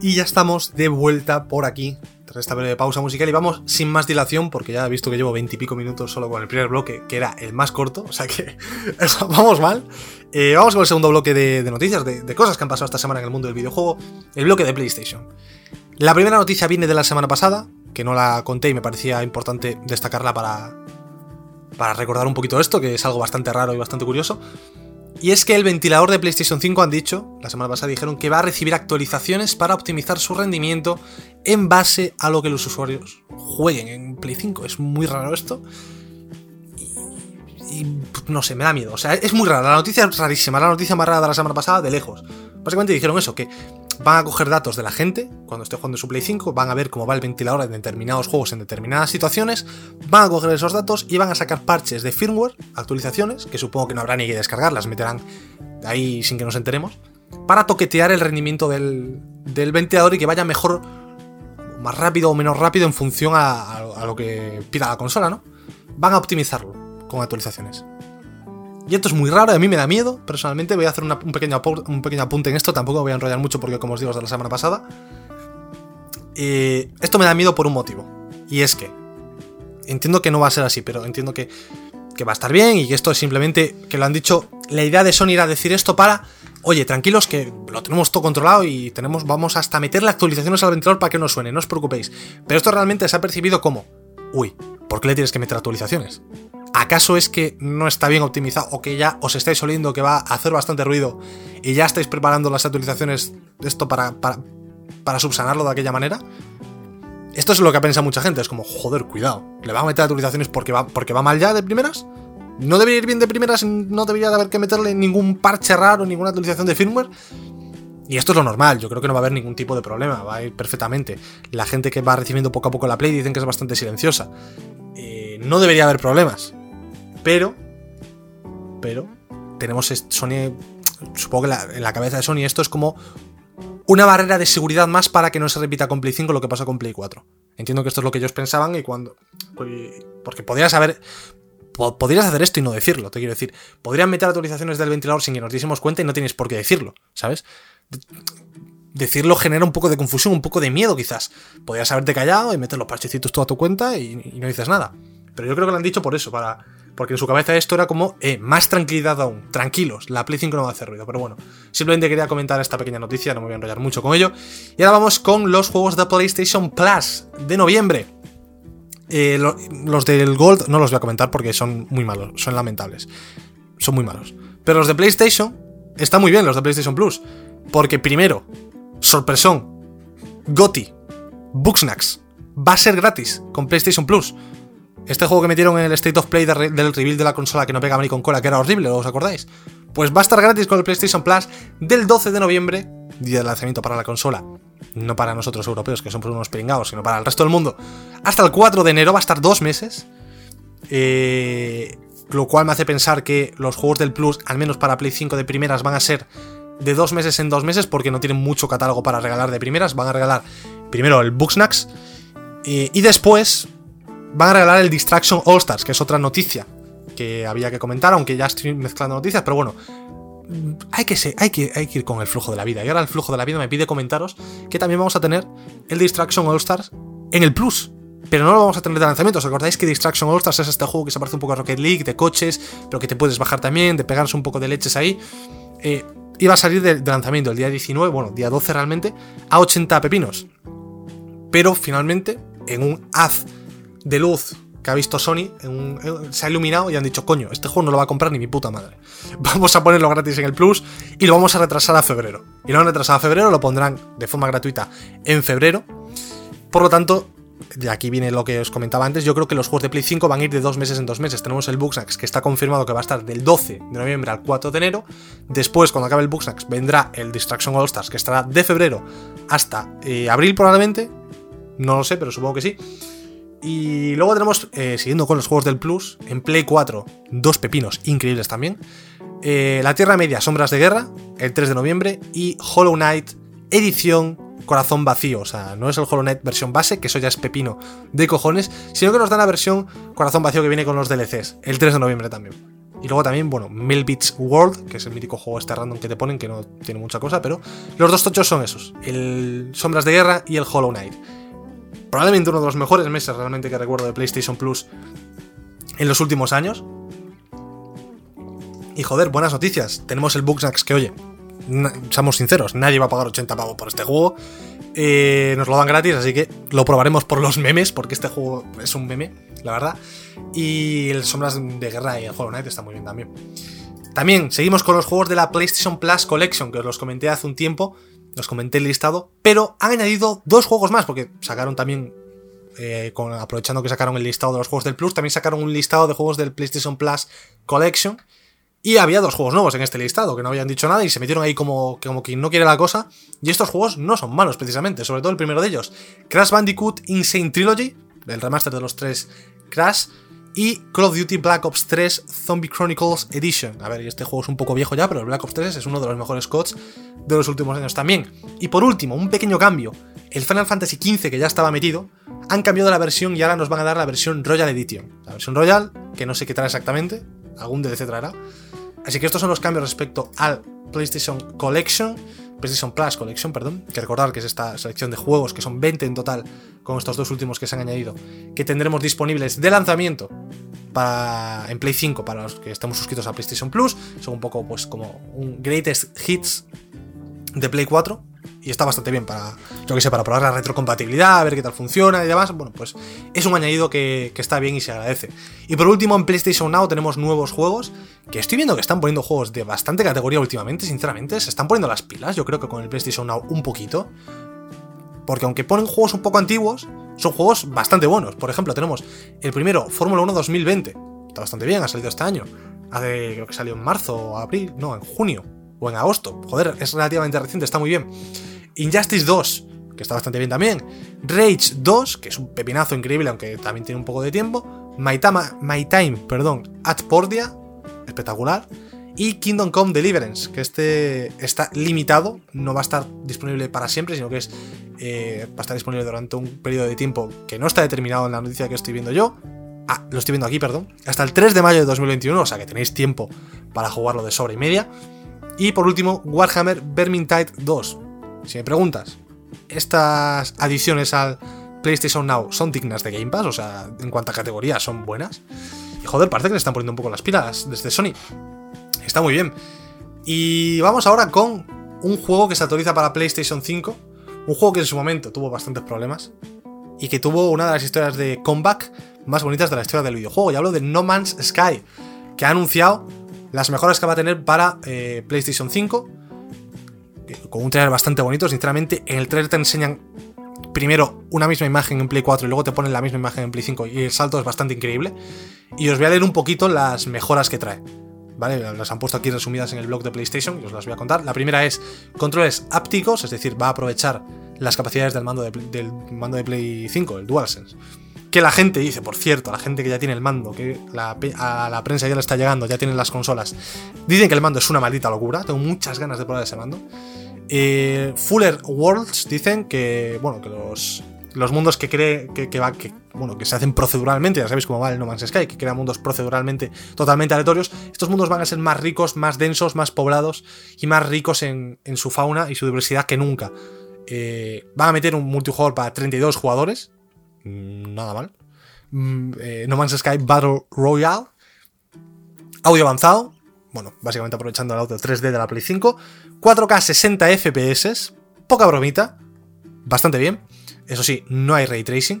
Y ya estamos de vuelta por aquí, tras esta breve pausa musical, y vamos sin más dilación, porque ya he visto que llevo veintipico minutos solo con el primer bloque, que era el más corto, o sea que vamos mal. Eh, vamos con el segundo bloque de, noticias, de, cosas que han pasado esta semana en el mundo del videojuego, el bloque de PlayStation. La primera noticia viene de la semana pasada, que no la conté y me parecía importante destacarla para, para recordar un poquito esto, que es algo bastante raro y bastante curioso. Y es que el ventilador de PlayStation 5 han dicho, la semana pasada dijeron que va a recibir actualizaciones para optimizar su rendimiento en base a lo que los usuarios jueguen en Play 5. Es muy raro esto. Y, no sé, me da miedo. O sea, es muy rara. La noticia es rarísima. La noticia más rara de la semana pasada, de lejos. Básicamente dijeron eso, que van a coger datos de la gente cuando esté jugando su Play 5, van a ver cómo va el ventilador en determinados juegos en determinadas situaciones, van a coger esos datos y van a sacar parches de firmware, actualizaciones, que supongo que no habrá ni que descargar, las meterán ahí sin que nos enteremos, para toquetear el rendimiento del, ventilador y que vaya mejor, más rápido o menos rápido en función a, a lo que pida la consola, ¿no? Van a optimizarlo con actualizaciones. Y esto es muy raro, a mí me da miedo, personalmente. Voy a hacer un, pequeño, un pequeño apunte en esto, tampoco voy a enrollar mucho porque, como os digo, es de la semana pasada. Eh, esto me da miedo por un motivo. Y es que entiendo que no va a ser así, pero entiendo que, que, va a estar bien y que esto es simplemente que lo han dicho. La idea de Sony era decir esto para, oye, tranquilos que lo tenemos todo controlado y tenemos, vamos hasta meterle actualizaciones al ventilador para que no suene, no os preocupéis. Pero esto realmente se ha percibido como, uy, ¿por qué le tienes que meter actualizaciones? ¿Acaso es que no está bien optimizado o que ya os estáis oliendo que va a hacer bastante ruido y ya estáis preparando las actualizaciones de esto para, para, subsanarlo de aquella manera? Esto es lo que piensa mucha gente, es como, joder, cuidado, ¿le va a meter actualizaciones porque va, porque va mal ya de primeras? ¿No debería ir bien de primeras? ¿No debería de haber que meterle ningún parche raro, ninguna actualización de firmware? Y esto es lo normal, yo creo que no va a haber ningún tipo de problema, va a ir perfectamente. La gente que va recibiendo poco a poco la Play dicen que es bastante silenciosa. Eh, no debería haber problemas. Pero, pero, tenemos Sony, supongo que en la cabeza de Sony esto es como una barrera de seguridad más para que no se repita con Play 5 lo que pasó con Play 4. Entiendo que esto es lo que ellos pensaban y cuando... Porque podrías haber... Podrías hacer esto y no decirlo, te quiero decir. Podrían meter actualizaciones del ventilador sin que nos diésemos cuenta y no tienes por qué decirlo, ¿sabes? Decirlo genera un poco de confusión, un poco de miedo quizás. Podrías haberte callado y meter los parchecitos tú a tu cuenta y, y no dices nada. Pero yo creo que lo han dicho por eso, para porque en su cabeza esto era como, eh, más tranquilidad aún, tranquilos, la Play 5 no va a hacer ruido. Pero bueno, simplemente quería comentar esta pequeña noticia, no me voy a enrollar mucho con ello. Y ahora vamos con los juegos de PlayStation Plus de noviembre. Eh, los del Gold no los voy a comentar porque son muy malos, son lamentables. Son muy malos. Pero los de PlayStation están muy bien, los de PlayStation Plus. Porque primero, sorpresón, Gotti, Booksnacks, va a ser gratis con PlayStation Plus. Este juego que metieron en el State of Play del reveal de la consola que no pegaba ni con cola, que era horrible, ¿os acordáis? Pues va a estar gratis con el PlayStation Plus del 12 de noviembre, día de lanzamiento para la consola. No para nosotros europeos, que somos unos pringados, sino para el resto del mundo. Hasta el 4 de enero, va a estar dos meses. Eh, lo cual me hace pensar que los juegos del Plus, al menos para Play 5 de primeras, van a ser de dos meses en dos meses porque no tienen mucho catálogo para regalar de primeras. Van a regalar primero el Booksnacks eh, y después van a regalar el Distraction All Stars, que es otra noticia que había que comentar, aunque ya estoy mezclando noticias, pero bueno, hay que, ser, hay, que, hay que ir con el flujo de la vida. Y ahora el flujo de la vida me pide comentaros que también vamos a tener el Distraction All Stars en el Plus. Pero no lo vamos a tener de lanzamiento. ¿Os acordáis que Distraction All Stars es este juego que se parece un poco a Rocket League, de coches, pero que te puedes bajar también, de pegarse un poco de leches ahí? Eh, iba a salir de, lanzamiento el día 19, bueno, día 12 realmente, a 80 pepinos. Pero finalmente, en un haz de luz que ha visto Sony, se ha iluminado y han dicho, coño, este juego no lo va a comprar ni mi puta madre. Vamos a ponerlo gratis en el Plus y lo vamos a retrasar a febrero. Y lo han retrasado a febrero, lo pondrán de forma gratuita en febrero. Por lo tanto, de aquí viene lo que os comentaba antes, yo creo que los juegos de Play 5 van a ir de dos meses en dos meses. Tenemos el Bugsnax que está confirmado que va a estar del 12 de noviembre al 4 de enero. Después, cuando acabe el Bugsnax, vendrá el Distraction All Stars que estará de febrero hasta eh, abril probablemente. No lo sé, pero supongo que sí. Y luego tenemos, eh, siguiendo con los juegos del Plus, en Play 4, dos pepinos increíbles también. Eh, La Tierra Media, Sombras de Guerra, el 3 de noviembre. Y Hollow Knight, edición Corazón Vacío. O sea, no es el Hollow Knight versión base, que eso ya es pepino de cojones, sino que nos dan la versión Corazón Vacío que viene con los DLCs, el 3 de noviembre también. Y luego también, bueno, Beats World, que es el mítico juego este random que te ponen, que no tiene mucha cosa, pero los dos tochos son esos, el Sombras de Guerra y el Hollow Knight probablemente uno de los mejores meses realmente que recuerdo de PlayStation Plus en los últimos años. Y joder, buenas noticias. Tenemos el Booksnacks que, oye, seamos sinceros, nadie va a pagar 80 pavos por este juego. Eh, nos lo dan gratis, así que lo probaremos por los memes, porque este juego es un meme, la verdad. Y el Sombras de Guerra y el Hollow Knight está muy bien también. También seguimos con los juegos de la PlayStation Plus Collection, que os los comenté hace un tiempo, os comenté el listado, pero han añadido dos juegos más, porque sacaron también, eh, aprovechando que sacaron el listado de los juegos del Plus, también sacaron un listado de juegos del PlayStation Plus Collection. Y había dos juegos nuevos en este listado, que no habían dicho nada y se metieron ahí como, como quien no quiere la cosa. Y estos juegos no son malos precisamente, sobre todo el primero de ellos. Crash Bandicoot Insane Trilogy, el remaster de los tres Crash, y Call of Duty Black Ops 3 Zombie Chronicles Edition. A ver, este juego es un poco viejo ya, pero el Black Ops 3 es uno de los mejores CODs de los últimos años también. Y por último, un pequeño cambio. El Final Fantasy XV, que ya estaba metido, han cambiado la versión y ahora nos van a dar la versión Royal Edition. La versión Royal, que no sé qué trae exactamente, algún DLC traerá. Así que estos son los cambios respecto al PlayStation Collection. PlayStation Plus Collection, perdón, que recordar que es esta selección de juegos, que son 20 en total, con estos dos últimos que se han añadido, que tendremos disponibles de lanzamiento para, en Play 5 para los que estamos suscritos a PlayStation Plus. Son un poco pues como un greatest hits de Play 4 y está bastante bien para, yo que sé, para probar la retrocompatibilidad, a ver qué tal funciona y demás. Bueno, pues es un añadido que, está bien y se agradece. Y por último, en PlayStation Now tenemos nuevos juegos, que estoy viendo que están poniendo juegos de bastante categoría últimamente, sinceramente, se están poniendo las pilas, yo creo que con el PlayStation Now un poquito. Porque aunque ponen juegos un poco antiguos, son juegos bastante buenos. Por ejemplo, tenemos el primero, Fórmula 1 2020. Está bastante bien, ha salido este año. Hace, creo que salió en marzo o abril, no, en junio o en agosto. Joder, es relativamente reciente, está muy bien. Injustice 2, que está bastante bien también. Rage 2, que es un pepinazo increíble, aunque también tiene un poco de tiempo. My, Time, perdón, At Pordia, espectacular. Y Kingdom Come Deliverance, que este está limitado, no va a estar disponible para siempre, sino que es, eh, va a estar disponible durante un periodo de tiempo que no está determinado en la noticia que estoy viendo yo. Ah, lo estoy viendo aquí, perdón. Hasta el 3 de mayo de 2021, o sea que tenéis tiempo para jugarlo de sobra y media. Y por último, Warhammer Vermintide 2, si me preguntas, estas adiciones al PlayStation Now son dignas de Game Pass, o sea, en cuanto a categoría son buenas. Y joder, parece que le están poniendo un poco las pilas desde Sony. Está muy bien. Y vamos ahora con un juego que se actualiza para PlayStation 5. Un juego que en su momento tuvo bastantes problemas. Y que tuvo una de las historias de comeback más bonitas de la historia del videojuego. Y hablo de No Man's Sky. Que ha anunciado las mejoras que va a tener para eh, PlayStation 5 con un trailer bastante bonito, sinceramente. En el trailer te enseñan primero una misma imagen en Play 4 y luego te ponen la misma imagen en Play 5 y el salto es bastante increíble. Y os voy a leer un poquito las mejoras que trae. ¿Vale? Las han puesto aquí resumidas en el blog de PlayStation y os las voy a contar. La primera es controles ápticos, es decir, va a aprovechar las capacidades del mando de, del mando de Play 5, el DualSense. que la gente dice, por cierto, la gente que ya tiene el mando, que a la prensa ya le está llegando, ya tienen las consolas, dicen que el mando es una maldita locura, tengo muchas ganas de probar ese mando. Eh, Fuller Worlds dicen que, bueno, que los, los mundos que cree que, va, que, bueno, que se hacen proceduralmente, ya sabéis cómo va el No Man's Sky, que crea mundos proceduralmente totalmente aleatorios, estos mundos van a ser más ricos, más densos, más poblados y más ricos en, su fauna y su diversidad que nunca. Eh, van a meter un multijugador para 32 jugadores, mm, nada mal. Mm, eh, no Man's Sky Battle Royale, audio avanzado, bueno, básicamente aprovechando el audio 3D de la Play 5, 4K 60 FPS, poca bromita, bastante bien. Eso sí, no hay ray tracing.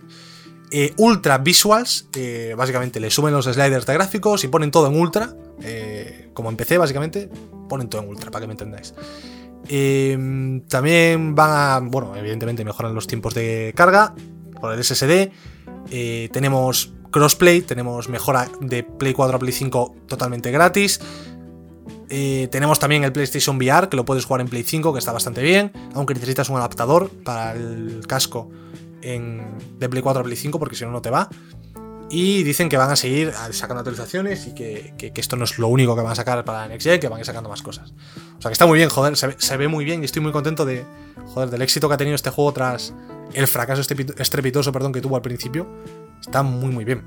Eh, ultra Visuals, eh, básicamente le suben los sliders de gráficos y ponen todo en ultra. Eh, como empecé, básicamente, ponen todo en ultra, para que me entendáis. también van a, bueno, evidentemente mejoran los tiempos de carga por el SSD. tenemos crossplay, tenemos mejora de Play 4 a Play 5 totalmente gratis. Tenemos también el PlayStation VR, que lo puedes jugar en Play 5, que está bastante bien, aunque necesitas un adaptador para el casco en, de Play 4 a Play 5 porque si no, no te va. Y dicen que van a seguir sacando actualizaciones y que, esto no es lo único que van a sacar para Next Gen, que van a ir sacando más cosas. O sea que está muy bien, joder, se ve, muy bien y estoy muy contento de, joder, del éxito que ha tenido este juego tras el fracaso estrepitoso perdón, que tuvo al principio. Está muy, muy bien.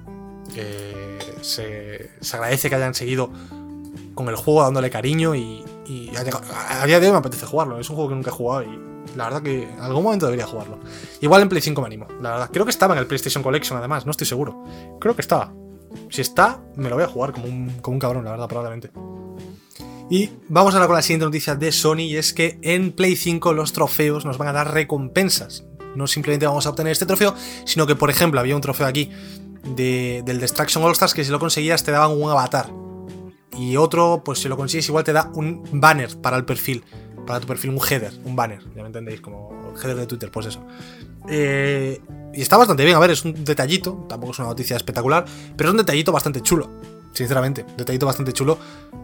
Eh, se, agradece que hayan seguido con el juego dándole cariño y, a, día de hoy me apetece jugarlo. Es un juego que nunca he jugado y la verdad que en algún momento debería jugarlo. Igual en Play 5 me animo, la verdad. Creo que estaba en el PlayStation Collection además, no estoy seguro. Creo que estaba. Si está, me lo voy a jugar como un, como un cabrón, la verdad, probablemente. Y vamos ahora con la siguiente noticia de Sony y es que en Play 5 los trofeos nos van a dar recompensas. No simplemente vamos a obtener este trofeo, sino que por ejemplo había un trofeo aquí de, del Destruction All Stars que si lo conseguías te daban un avatar. Y otro, pues si lo consigues igual te da un banner para el perfil para tu perfil un header, un banner, ya me entendéis, como el header de Twitter, pues eso. Eh, y está bastante bien, a ver, es un detallito, tampoco es una noticia espectacular, pero es un detallito bastante chulo, sinceramente, un detallito bastante chulo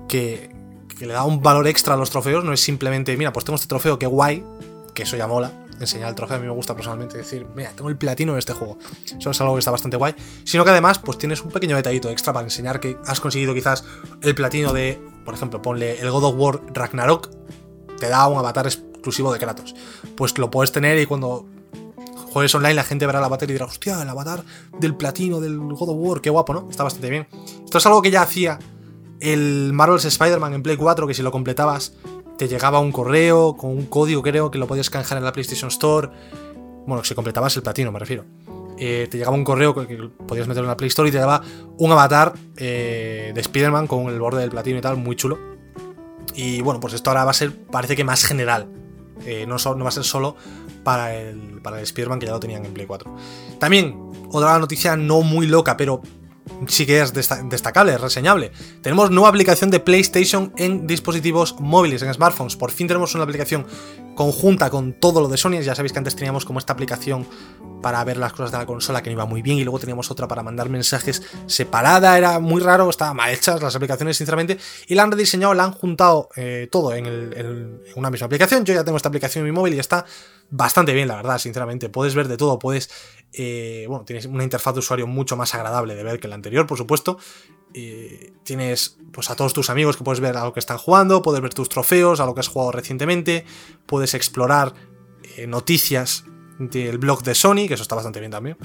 que, que le da un valor extra a los trofeos, no es simplemente, mira, pues tengo este trofeo, qué guay, que eso ya mola, enseñar el trofeo a mí me gusta personalmente decir, mira, tengo el platino de este juego. Eso es algo que está bastante guay. Sino que además, pues tienes un pequeño detallito extra para enseñar que has conseguido quizás el platino de, por ejemplo, ponle el God of War Ragnarok, te da un avatar exclusivo de Kratos. Pues lo puedes tener y cuando juegues online la gente verá el avatar y dirá, hostia, el avatar del platino del God of War, qué guapo, ¿no? Está bastante bien. Esto es algo que ya hacía el Marvel's Spider-Man en Play 4, que si lo completabas te llegaba un correo con un código, creo, que lo podías canjear en la PlayStation Store. Bueno, si completabas el platino, me refiero. Eh, te llegaba un correo que podías meter en la Play Store y te daba un avatar eh, de Spider-Man con el borde del platino y tal, muy chulo. Y bueno, pues esto ahora va a ser, parece que más general. Eh, no, no, va a ser solo para el, para el Spider-Man que ya lo tenían en Play 4. También, otra noticia no muy loca, pero sí que es destacable, reseñable. Tenemos nueva aplicación de PlayStation en dispositivos móviles, en smartphones. Por fin tenemos una aplicación conjunta con todo lo de Sony. Ya sabéis que antes teníamos como esta aplicación para ver las cosas de la consola que no iba muy bien y luego teníamos otra para mandar mensajes separada. Era muy raro, estaban mal hechas las aplicaciones, sinceramente. Y la han rediseñado, la han juntado eh, todo en, en una misma aplicación. Yo ya tengo esta aplicación en mi móvil y está bastante bien, la verdad, sinceramente. Puedes ver de todo, puedes eh, bueno, tienes una interfaz de usuario mucho más agradable de ver que la anterior, por supuesto. tienes pues a todos tus amigos que puedes ver a lo que están jugando, puedes ver tus trofeos, a lo que has jugado recientemente, puedes explorar eh, noticias del blog de Sony, que eso está bastante bien también.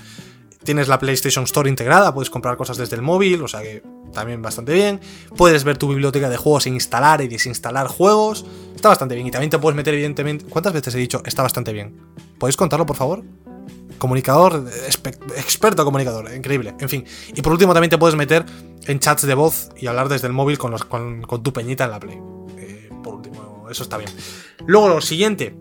Tienes la PlayStation Store integrada, puedes comprar cosas desde el móvil, o sea que también bastante bien. Puedes ver tu biblioteca de juegos e instalar y desinstalar juegos. Está bastante bien. Y también te puedes meter, evidentemente. ¿Cuántas veces he dicho está bastante bien? ¿Podéis contarlo, por favor? Comunicador, experto comunicador, increíble. En fin. Y por último también te puedes meter en chats de voz y hablar desde el móvil con, tu peñita en la Play. Eh, por último, eso está bien. Luego lo siguiente.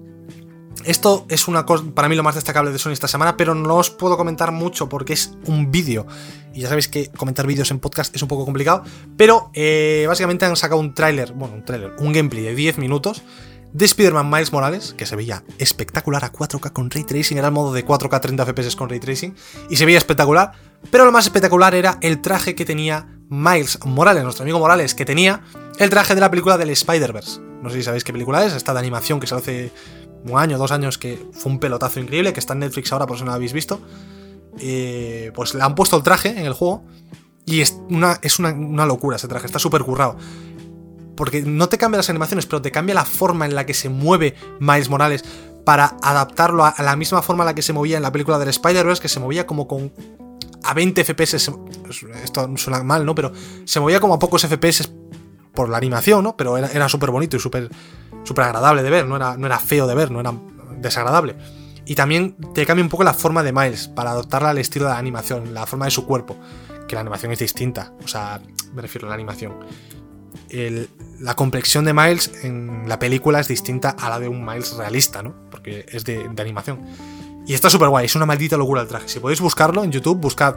Esto es una cosa, para mí lo más destacable de Sony esta semana, pero no os puedo comentar mucho porque es un vídeo. Y ya sabéis que comentar vídeos en podcast es un poco complicado. Pero eh, básicamente han sacado un tráiler, bueno, un tráiler, un gameplay de 10 minutos de Spider-Man Miles Morales, que se veía espectacular a 4K con Ray Tracing, era el modo de 4K 30 FPS con Ray Tracing, y se veía espectacular, pero lo más espectacular era el traje que tenía Miles Morales, nuestro amigo Morales, que tenía el traje de la película del Spider-Verse. No sé si sabéis qué película es, esta de animación que se hace un año, dos años, que fue un pelotazo increíble, que está en Netflix ahora por si no lo habéis visto. eh, pues le han puesto el traje en el juego y es una, es una, locura ese traje, está súper currado. Porque no te cambia las animaciones, pero te cambia la forma en la que se mueve Miles Morales para adaptarlo a, la misma forma en la que se movía en la película del Spider-Verse, que se movía como con a 20 FPS. Esto suena mal, ¿no? Pero se movía como a pocos FPS por la animación, ¿no? Pero era, súper bonito y súper agradable de ver, no era, no era feo de ver, no era desagradable. Y también te cambia un poco la forma de Miles para adoptarla al estilo de la animación, la forma de su cuerpo, que la animación es distinta, o sea, me refiero a la animación. La complexión de Miles en la película es distinta a la de un Miles realista, ¿no? Porque es de, animación. Y está súper guay, es una maldita locura el traje. Si podéis buscarlo en YouTube, buscad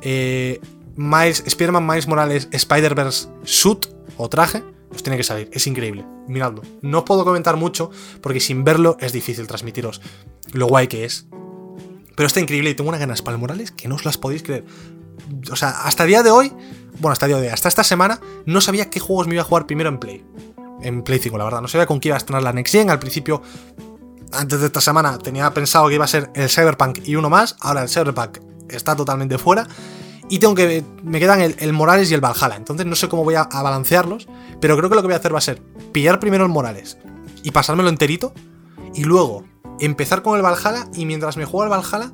eh, Miles, Spider-Man Miles Morales Spider-Verse Suit o traje, os tiene que salir. Es increíble. Miradlo. No os puedo comentar mucho porque sin verlo es difícil transmitiros lo guay que es. Pero está increíble y tengo unas ganas para el Morales que no os las podéis creer. O sea, hasta el día de hoy, bueno, hasta día de hasta esta semana, no sabía qué juegos me iba a jugar primero en Play. En Play 5, la verdad. No sabía con qué iba a estrenar la Next Gen. Al principio, antes de esta semana, tenía pensado que iba a ser el Cyberpunk y uno más. Ahora el Cyberpunk está totalmente fuera. Y tengo que. Me quedan el, Morales y el Valhalla. Entonces no sé cómo voy a, balancearlos. Pero creo que lo que voy a hacer va a ser pillar primero el Morales y pasármelo enterito. Y luego empezar con el Valhalla. Y mientras me juego el Valhalla,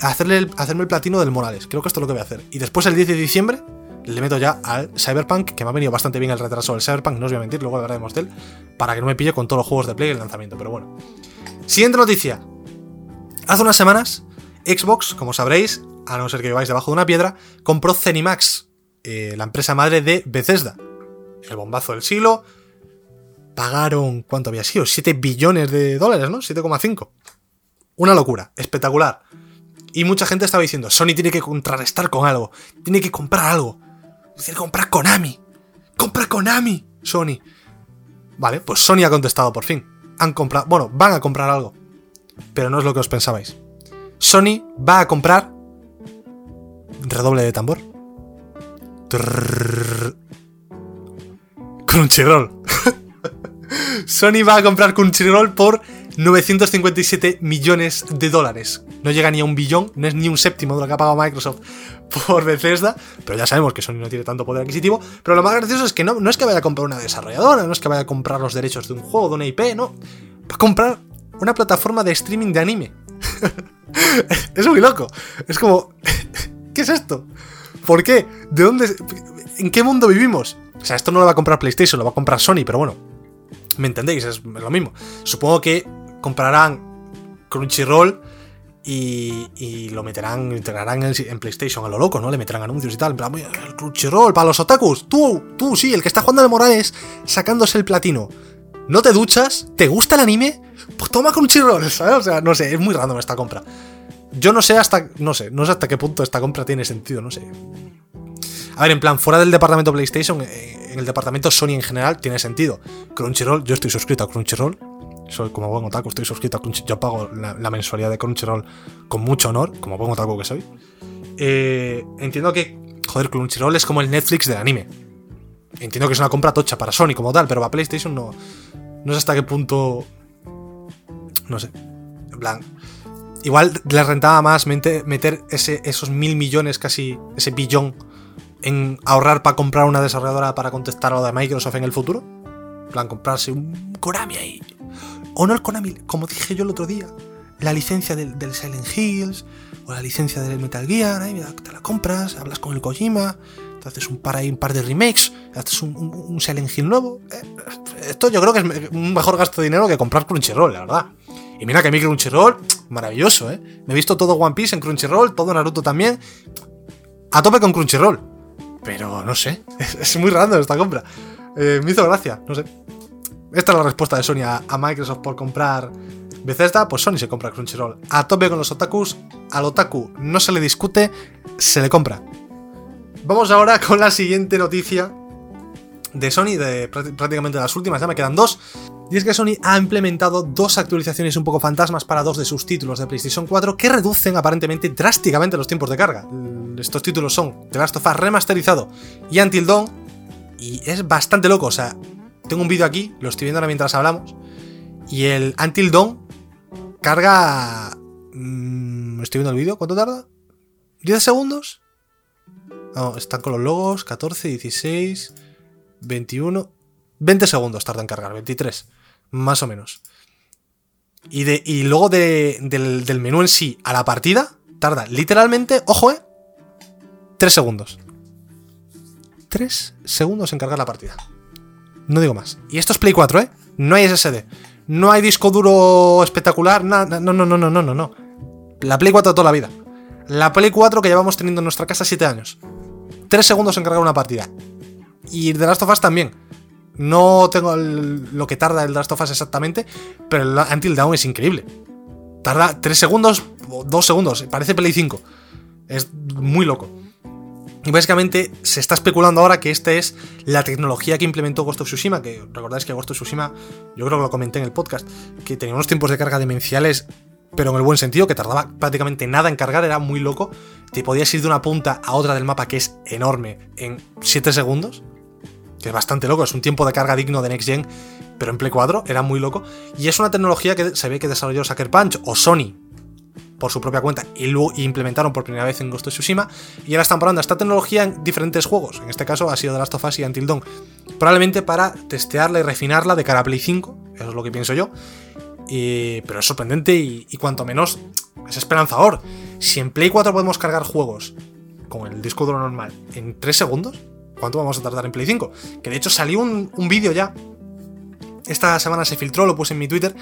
hacerle hacerme el platino del Morales. Creo que esto es lo que voy a hacer. Y después el 10 de diciembre le meto ya al Cyberpunk, que me ha venido bastante bien el retraso del Cyberpunk, no os voy a mentir, luego hablaremos de él, para que no me pille con todos los juegos de Play el lanzamiento, pero bueno. Siguiente noticia. Hace unas semanas, Xbox, como sabréis, a no ser que viváis debajo de una piedra, compró Zenimax, eh, la empresa madre de Bethesda. El bombazo del siglo. Pagaron, ¿cuánto había sido? 7 billones de dólares, ¿no? 7,5. Una locura, espectacular. Y mucha gente estaba diciendo, Sony tiene que contrarrestar con algo, tiene que comprar algo. Tiene que comprar Konami. Compra Konami, Sony. Vale, pues Sony ha contestado por fin. Han comprado, bueno, van a comprar algo. Pero no es lo que os pensabais. Sony va a comprar Redoble de tambor. Crunchyroll. Sony va a comprar Crunchyroll por 957 millones de dólares. No llega ni a un billón, no es ni un séptimo de lo que ha pagado Microsoft por Bethesda, pero ya sabemos que Sony no tiene tanto poder adquisitivo. Pero lo más gracioso es que no, no es que vaya a comprar una desarrolladora, no es que vaya a comprar los derechos de un juego, de una IP, no. Va a comprar una plataforma de streaming de anime. es muy loco. Es como. ¿Qué es esto? ¿Por qué? ¿De dónde? ¿En qué mundo vivimos? O sea, esto no lo va a comprar PlayStation, lo va a comprar Sony, pero bueno. ¿Me entendéis? Es lo mismo. Supongo que comprarán Crunchyroll y, lo meterán, integrarán en, PlayStation a lo loco, ¿no? Le meterán anuncios y tal. En plan, Crunchyroll para los otakus. Tú, tú, sí, el que está jugando de Morales sacándose el platino. ¿No te duchas? ¿Te gusta el anime? Pues toma Crunchyroll, ¿sabes? O sea, no sé, es muy random esta compra. Yo no sé hasta. No sé, no sé hasta qué punto esta compra tiene sentido, no sé. A ver, en plan, fuera del departamento PlayStation, eh, en el departamento Sony en general, tiene sentido. Crunchyroll, yo estoy suscrito a Crunchyroll. Soy como buen otaku, estoy suscrito a Crunchyroll. Yo pago la, mensualidad de Crunchyroll con mucho honor, como buen otaku que soy. Eh, entiendo que, joder, Crunchyroll es como el Netflix del anime. Entiendo que es una compra tocha para Sony como tal, pero para PlayStation no. No sé hasta qué punto. No sé. En plan, Igual le rentaba más meter ese, esos mil millones, casi ese billón, en ahorrar para comprar una desarrolladora para contestar a lo de Microsoft en el futuro. En plan, comprarse un Konami ahí. O no el Konami, como dije yo el otro día, la licencia del, Silent Hills, o la licencia del Metal Gear, ahí, te la compras, hablas con el Kojima, te haces un par un par de remakes, haces un, un, Silent Hill nuevo. Eh, esto yo creo que es un mejor gasto de dinero que comprar Crunchyroll, la verdad. Y mira que mí Crunchyroll, maravilloso, ¿eh? Me he visto todo One Piece en Crunchyroll, todo Naruto también. A tope con Crunchyroll. Pero no sé, es, muy random esta compra. Eh, me hizo gracia, no sé. Esta es la respuesta de Sony a, Microsoft por comprar Bethesda, pues Sony se compra Crunchyroll. A tope con los otakus, al otaku no se le discute, se le compra. Vamos ahora con la siguiente noticia de Sony, de prácticamente las últimas, ya me quedan dos. Y es que Sony ha implementado dos actualizaciones un poco fantasmas para dos de sus títulos de PlayStation 4 que reducen aparentemente drásticamente los tiempos de carga. Estos títulos son The Last of Us remasterizado y Until Dawn. Y es bastante loco, o sea, tengo un vídeo aquí, lo estoy viendo ahora mientras hablamos. Y el Until Dawn carga... Mm, estoy viendo el vídeo, ¿cuánto tarda? 10 segundos. No, están con los logos, 14, 16, 21, 20 segundos tarda en cargar, 23, más o menos. Y, de, y luego del, del menú en sí a la partida, tarda literalmente, ojo, eh, 3 segundos. 3 segundos en cargar la partida. No digo más. Y esto es Play 4, ¿eh? No hay SSD. No hay disco duro espectacular. Nada, no, no, no, no, no, no. La Play 4 de toda la vida. La Play 4 que llevamos teniendo en nuestra casa 7 años. 3 segundos en cargar una partida. Y The Last of Us también. No tengo lo que tarda el The Last of Us exactamente, pero el Until Dawn es increíble. Tarda 3 segundos o 2 segundos. Parece Play 5. Es muy loco. Y básicamente se está especulando ahora que esta es la tecnología que implementó Ghost of Tsushima, que recordáis que Ghost of Tsushima, yo creo que lo comenté en el podcast, que tenía unos tiempos de carga demenciales, pero en el buen sentido, que tardaba prácticamente nada en cargar, era muy loco. Te podías ir de una punta a otra del mapa, que es enorme, en 7 segundos, que es bastante loco, es un tiempo de carga digno de Next Gen, pero en Play 4 era muy loco. Y es una tecnología que se ve que desarrolló Sucker Punch o Sony por su propia cuenta y luego implementaron por primera vez en Ghost of Tsushima y ahora están probando esta tecnología en diferentes juegos. En este caso ha sido The Last of Us y Until Dawn. Probablemente para testearla y refinarla de cara a Play 5, eso es lo que pienso yo. pero es sorprendente y, cuanto menos es esperanzador. Si en Play 4 podemos cargar juegos con el disco duro normal en 3 segundos, ¿cuánto vamos a tardar en Play 5? Que de hecho salió un, un vídeo ya. Esta semana se filtró, lo puse en mi Twitter,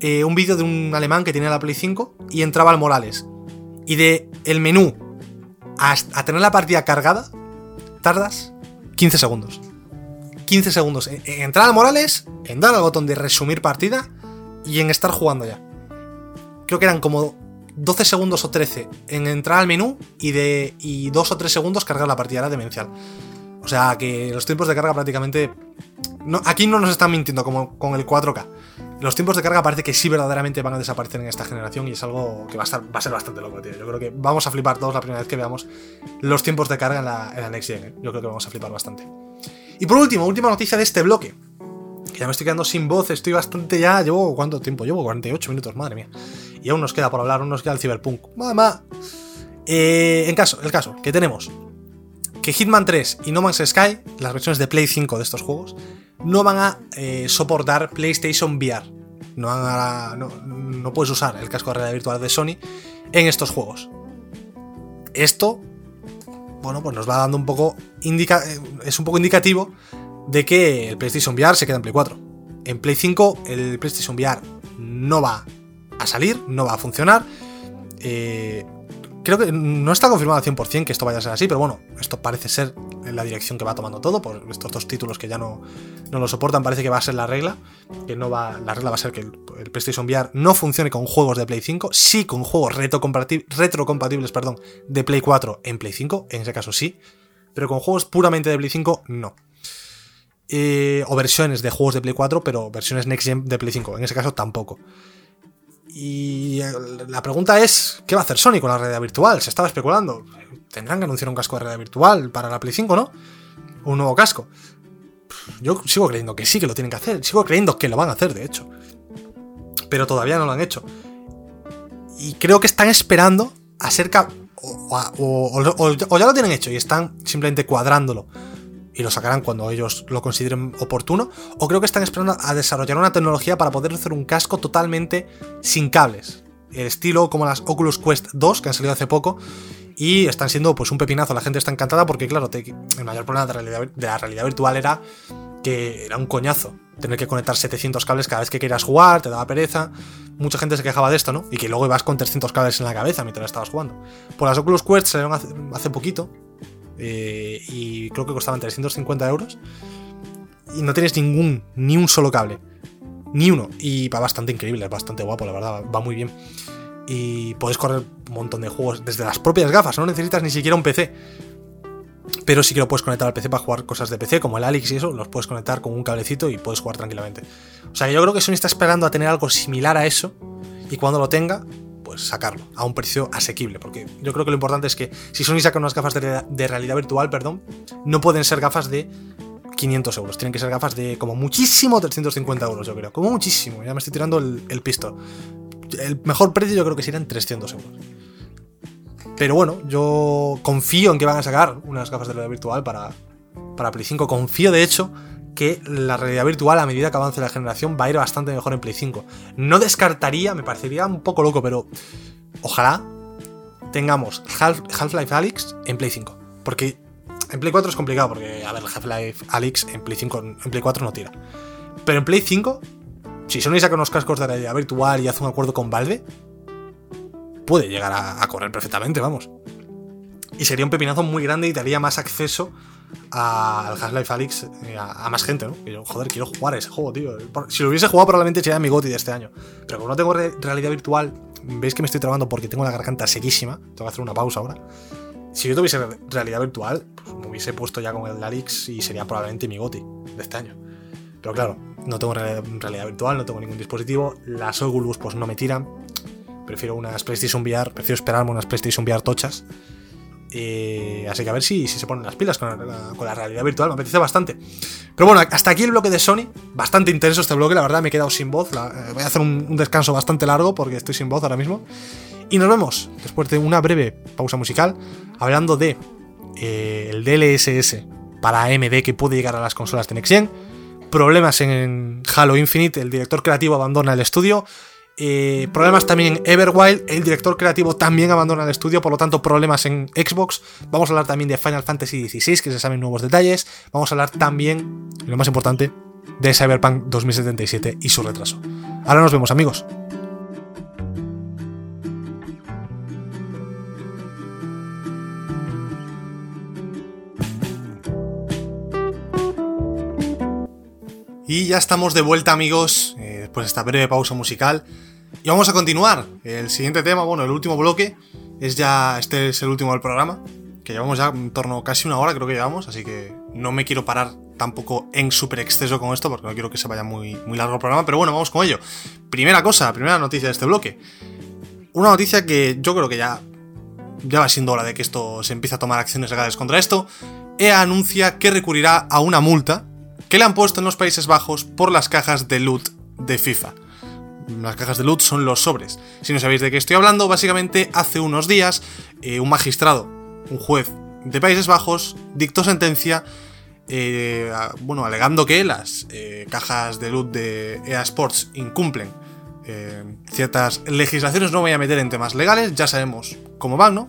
eh, un vídeo de un alemán que tenía la Play 5 y entraba al Morales. Y de el menú a, tener la partida cargada, tardas 15 segundos. 15 segundos en, entrar al Morales, en dar al botón de resumir partida y en estar jugando ya. Creo que eran como 12 segundos o 13 en entrar al menú y de y 2 o 3 segundos cargar la partida, era demencial. O sea que los tiempos de carga prácticamente... Aquí no nos están mintiendo como con el 4K. Los tiempos de carga parece que sí verdaderamente van a desaparecer en esta generación y es algo que va a, ser bastante loco, tío. Yo creo que vamos a flipar todos la primera vez que veamos los tiempos de carga en la, Next Gen. ¿eh? Yo creo que vamos a flipar bastante. Y por último, última noticia de este bloque. Que ya me estoy quedando sin voz, estoy bastante ya. Llevo cuánto tiempo? Llevo 48 minutos, madre mía. Y aún nos queda por hablar, aún nos queda el Cyberpunk. Mamá. Eh, en caso, el caso, que tenemos que Hitman 3 y No Man's Sky, las versiones de Play 5 de estos juegos, no van a eh, soportar PlayStation VR. No, van no, puedes usar el casco de realidad virtual de Sony en estos juegos. Esto, bueno, pues nos va dando un poco. Indica, eh, es un poco indicativo de que el PlayStation VR se queda en Play 4. En Play 5 el PlayStation VR no va a salir, no va a funcionar. Eh, creo que no está confirmado al 100% que esto vaya a ser así, pero bueno, esto parece ser la dirección que va tomando todo, por estos dos títulos que ya no, no lo soportan, parece que va a ser la regla, que no va, la regla va a ser que el, PlayStation VR no funcione con juegos de Play 5, sí con juegos retrocompatibles perdón, de Play 4 en Play 5, en ese caso sí, pero con juegos puramente de Play 5 no. Eh, o versiones de juegos de Play 4, pero versiones Next Gen de Play 5, en ese caso tampoco. Y la pregunta es, ¿qué va a hacer Sony con la realidad virtual? Se estaba especulando. Tendrán que anunciar un casco de realidad virtual para la Play 5, ¿no? Un nuevo casco. Yo sigo creyendo que sí que lo tienen que hacer. Sigo creyendo que lo van a hacer, de hecho. Pero todavía no lo han hecho. Y creo que están esperando acerca... o ya lo tienen hecho y están simplemente cuadrándolo y lo sacarán cuando ellos lo consideren oportuno, o creo que están esperando a desarrollar una tecnología para poder hacer un casco totalmente sin cables. El estilo como las Oculus Quest 2 que han salido hace poco y están siendo pues un pepinazo, la gente está encantada porque claro, el mayor problema de, la realidad virtual era que era un coñazo tener que conectar 700 cables cada vez que querías jugar, te daba pereza. Mucha gente se quejaba de esto, ¿no? Y que luego ibas con 300 cables en la cabeza mientras estabas jugando. Pues las Oculus Quest salieron hace poquito, eh, y creo que costaban 350 euros. Y no tienes ningún, ni un solo cable. Ni uno. Y va bastante increíble, es bastante guapo, la verdad, va muy bien. Y puedes correr un montón de juegos desde las propias gafas, no necesitas ni siquiera un PC. Pero sí que lo puedes conectar al PC para jugar cosas de PC, como el Alex y eso, los puedes conectar con un cablecito y puedes jugar tranquilamente. O sea, yo creo que Sony está esperando a tener algo similar a eso. Y cuando lo tenga, pues sacarlo a un precio asequible. Porque yo creo que lo importante es que si Sony saca unas gafas de, realidad virtual, perdón, no pueden ser gafas de 500 euros. Tienen que ser gafas de como muchísimo 350 euros, yo creo. Como muchísimo. Ya me estoy tirando el, el pistol. El mejor precio yo creo que serían 300 euros. Pero bueno, yo confío en que van a sacar unas gafas de realidad virtual para, para Play 5. Confío, de hecho, que la realidad virtual, a medida que avance la generación, va a ir bastante mejor en Play 5. No descartaría, me parecería un poco loco, pero ojalá tengamos Half-Life Alyx en Play 5. Porque en Play 4 es complicado, porque, a ver, Half-Life Alyx en Play 5, en Play 4 no tira. Pero en Play 5, si Sony saca unos cascos de realidad virtual y hace un acuerdo con Valve, puede llegar a, correr perfectamente, vamos. Y sería un pepinazo muy grande y daría más acceso al Half-Life Alyx eh, a, más gente, ¿no? Que yo, joder, quiero jugar ese juego, tío. Si lo hubiese jugado, probablemente sería mi GOTI de este año. Pero como no tengo realidad virtual, veis que me estoy trabando porque tengo la garganta sequísima. Tengo que hacer una pausa ahora. Si yo tuviese realidad virtual, pues me hubiese puesto ya con el Alyx y sería probablemente mi GOTI de este año. Pero claro, no tengo realidad virtual, no tengo ningún dispositivo. Las Oculus, pues no me tiran prefiero unas PlayStation VR, prefiero esperarme unas PlayStation VR tochas. Eh, así que a ver si, se ponen las pilas con la, realidad virtual, me apetece bastante. Pero bueno, hasta aquí el bloque de Sony, bastante intenso este bloque, la verdad me he quedado sin voz, eh, voy a hacer un, descanso bastante largo porque estoy sin voz ahora mismo. Y nos vemos después de una breve pausa musical hablando de eh, el DLSS para AMD que puede llegar a las consolas de Next Gen, problemas en Halo Infinite, el director creativo abandona el estudio eh, problemas también en Everwild, el director creativo también abandona el estudio, por lo tanto problemas en Xbox. Vamos a hablar también de Final Fantasy XVI, que se saben nuevos detalles. Vamos a hablar también, lo más importante, de Cyberpunk 2077 y su retraso. Ahora nos vemos amigos. Y ya estamos de vuelta amigos, eh, después de esta breve pausa musical. Y vamos a continuar. El siguiente tema, bueno, el último bloque, es ya, este es el último del programa, que llevamos ya en torno a casi una hora, creo que llevamos, así que no me quiero parar tampoco en súper exceso con esto, porque no quiero que se vaya muy, muy largo el programa, pero bueno, vamos con ello. Primera cosa, primera noticia de este bloque. Una noticia que yo creo que ya, ya va siendo hora de que esto se empiece a tomar acciones legales contra esto. EA anuncia que recurrirá a una multa que le han puesto en los Países Bajos por las cajas de loot de FIFA las cajas de loot son los sobres. Si no sabéis de qué estoy hablando, básicamente hace unos días eh, un magistrado, un juez de Países Bajos, dictó sentencia, eh, bueno, alegando que las eh, cajas de loot de EA Sports incumplen ciertas legislaciones, no voy a meter en temas legales, ya sabemos cómo van, ¿no?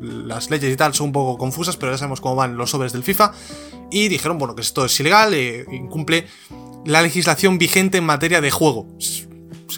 las leyes y tal son un poco confusas, pero ya sabemos cómo van los sobres del FIFA. Y dijeron, bueno, que esto es ilegal, incumple la legislación vigente en materia de juego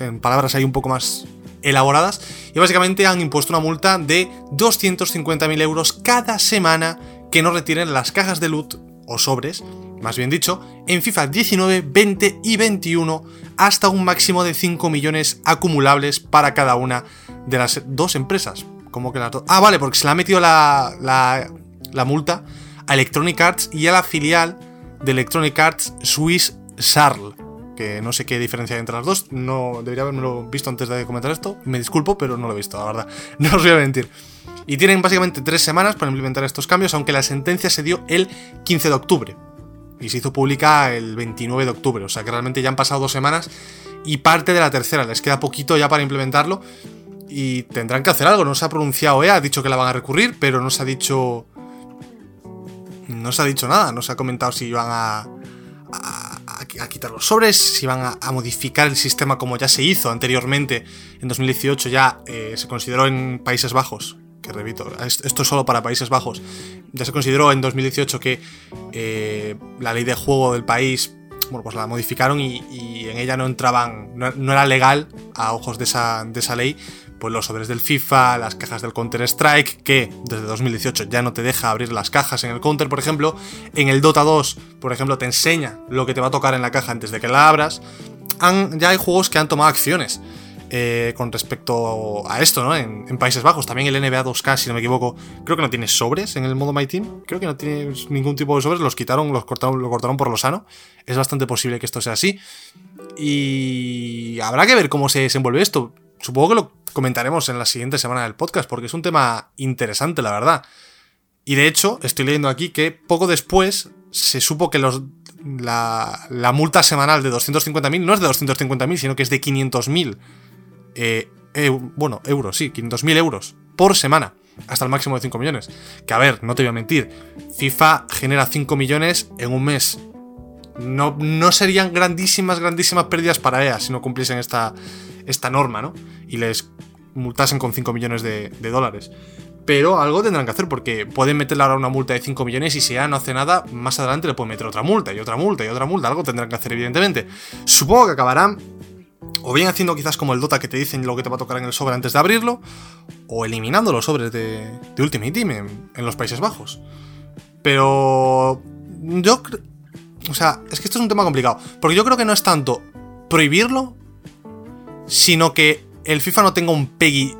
en palabras ahí un poco más elaboradas, y básicamente han impuesto una multa de 250.000 euros cada semana que no retiren las cajas de loot o sobres, más bien dicho, en FIFA 19, 20 y 21 hasta un máximo de 5 millones acumulables para cada una de las dos empresas. Como que las Ah, vale, porque se le ha metido la, la, multa a Electronic Arts y a la filial de Electronic Arts Swiss Sarl que no sé qué diferencia hay entre las dos. No debería haberme visto antes de comentar esto. Me disculpo, pero no lo he visto, la verdad. No os voy a mentir. Y tienen básicamente tres semanas para implementar estos cambios, aunque la sentencia se dio el 15 de octubre. Y se hizo pública el 29 de octubre. O sea que realmente ya han pasado dos semanas y parte de la tercera. Les queda poquito ya para implementarlo. Y tendrán que hacer algo. No se ha pronunciado EA, ha dicho que la van a recurrir, pero no se ha dicho. No se ha dicho nada. No se ha comentado si van a, quitar los sobres, si van a, modificar el sistema como ya se hizo anteriormente. En 2018 ya eh, se consideró en Países Bajos, que repito, esto es solo para Países Bajos, ya se consideró en 2018 que eh, la ley de juego del país, bueno, pues la modificaron y, en ella no entraban, no, era legal a ojos de esa, de esa ley pues los sobres del FIFA, las cajas del Counter-Strike, que desde 2018 ya no te deja abrir las cajas en el Counter, por ejemplo. En el Dota 2, por ejemplo, te enseña lo que te va a tocar en la caja antes de que la abras. ya hay juegos que han tomado acciones. Eh, con respecto a esto, ¿no? En, Países Bajos. También el NBA 2K, si no me equivoco, creo que no tiene sobres en el modo My Team. Creo que no tiene ningún tipo de sobres. Los quitaron, los cortaron, lo cortaron por lo sano. Es bastante posible que esto sea así. Y habrá que ver cómo se desenvuelve esto. Supongo que lo comentaremos en la siguiente semana del podcast, porque es un tema interesante, la verdad. Y de hecho, estoy leyendo aquí que poco después se supo que los, la, multa semanal de 250.000 no es de 250.000, sino que es de 500.000. Eh, bueno, euros, sí, 500.000 euros por semana. hasta el máximo de 5 millones. Que a ver, no te voy a mentir, FIFA genera 5 millones en un mes. No, no serían grandísimas, grandísimas pérdidas para EA si no cumpliesen esta, esta norma, ¿no? Y les multasen con 5 millones de, dólares. Pero algo tendrán que hacer porque pueden meterle ahora una multa de 5 millones y si ya no hace nada, más adelante le pueden meter otra multa y otra multa y otra multa. Algo tendrán que hacer, evidentemente. Supongo que acabarán o bien haciendo quizás como el Dota que te dicen lo que te va a tocar en el sobre antes de abrirlo, o eliminando los sobres de, de Ultimate Team en, en, los Países Bajos. Pero yo... O sea, es que esto es un tema complicado. Porque yo creo que no es tanto prohibirlo, sino que el FIFA no tenga un PEGI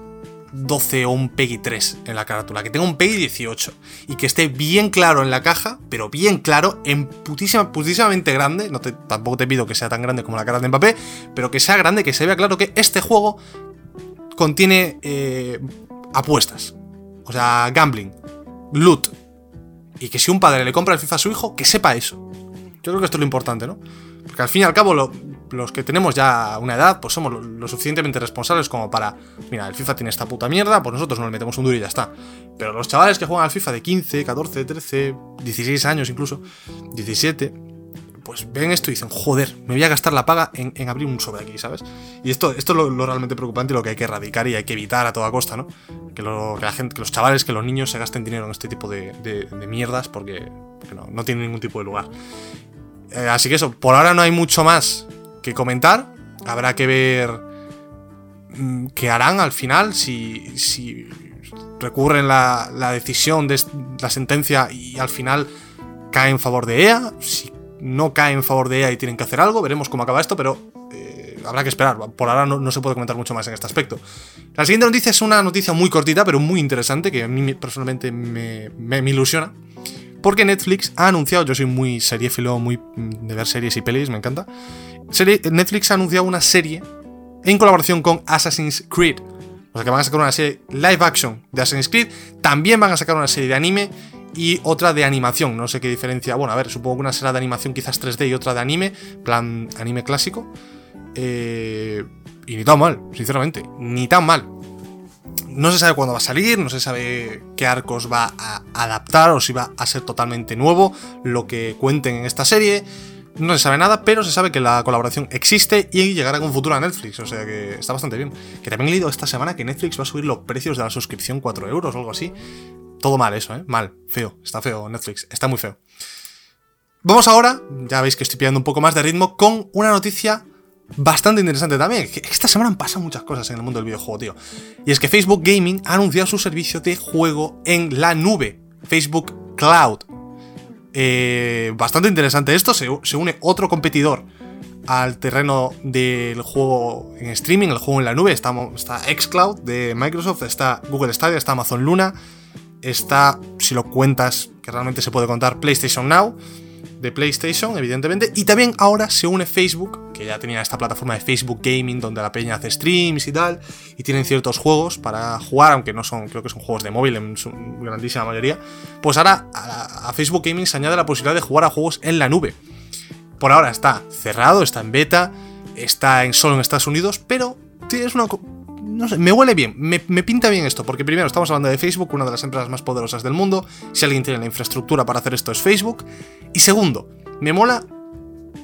12 o un PEGI 3 en la carátula, que tenga un PEGI 18 y que esté bien claro en la caja, pero bien claro, en putísima, putísimamente grande, no tampoco te pido que sea tan grande como la cara de Mbappé, pero que sea grande, que se vea claro que este juego contiene eh, apuestas, o sea, gambling, loot, y que si un padre le compra el FIFA a su hijo, que sepa eso. Yo creo que esto es lo importante, ¿no? Porque al fin y al cabo, lo, los que tenemos ya una edad, pues somos lo, suficientemente responsables como para, mira, el FIFA tiene esta puta mierda, pues nosotros no le metemos un duro y ya está. Pero los chavales que juegan al FIFA de 15, 14, 13, 16 años incluso, 17, pues ven esto y dicen, joder, me voy a gastar la paga en, abrir un sobre aquí, ¿sabes? Y esto, esto es lo, realmente preocupante y lo que hay que erradicar y hay que evitar a toda costa, ¿no? Que, la gente, que los chavales, que los niños se gasten dinero en este tipo de, de, mierdas porque, porque no, no tiene ningún tipo de lugar. Eh, así que eso, por ahora no hay mucho más que comentar. Habrá que ver mm, qué harán al final, si, recurren la, decisión de la sentencia y al final cae en favor de EA, si no cae en favor de EA y tienen que hacer algo, veremos cómo acaba esto, pero eh, habrá que esperar. Por ahora no, se puede comentar mucho más en este aspecto. La siguiente noticia es una noticia muy cortita, pero muy interesante, que a mí personalmente me, me, me ilusiona. Porque Netflix ha anunciado, yo soy muy seriéfilo, muy mm, de ver series y pelis, me encanta. Netflix ha anunciado una serie en colaboración con Assassin's Creed. O sea que van a sacar una serie live action de Assassin's Creed. También van a sacar una serie de anime y otra de animación. No sé qué diferencia. Bueno, a ver, supongo que una será de animación quizás 3D y otra de anime, plan anime clásico. Eh, y ni tan mal, sinceramente. Ni tan mal. No se sabe cuándo va a salir, no se sabe qué arcos va a adaptar o si va a ser totalmente nuevo lo que cuenten en esta serie no se sabe nada, pero se sabe que la colaboración existe y llegará con futuro a Netflix, o sea que está bastante bien. Que también he leído esta semana que Netflix va a subir los precios de la suscripción 4 euros o algo así. Todo mal eso, ¿eh? Mal, feo, está feo Netflix, está muy feo. Vamos ahora, ya veis que estoy pillando un poco más de ritmo, con una noticia bastante interesante también. Esta semana han pasado muchas cosas en el mundo del videojuego, tío. Y es que Facebook Gaming ha anunciado su servicio de juego en la nube, Facebook Cloud. Eh, bastante interesante esto, se, une otro competidor al terreno del juego en streaming, el juego en la nube. Está, está Xcloud de Microsoft, está Google Stadia, está Amazon Luna, está, si lo cuentas, que realmente se puede contar, PlayStation Now de PlayStation, evidentemente. Y también ahora se une Facebook, que ya tenía esta plataforma de Facebook Gaming, donde la peña hace streams y tal, y tienen ciertos juegos para jugar, aunque no son, creo que son juegos de móvil en su grandísima mayoría. Pues ahora a, Facebook Gaming se añade la posibilidad de jugar a juegos en la nube. Por ahora está cerrado, está en beta, está en solo en Estados Unidos, pero tienes una no sé, me huele bien, me, me, pinta bien esto, porque primero estamos hablando de Facebook, una de las empresas más poderosas del mundo, si alguien tiene la infraestructura para hacer esto es Facebook, y segundo, me mola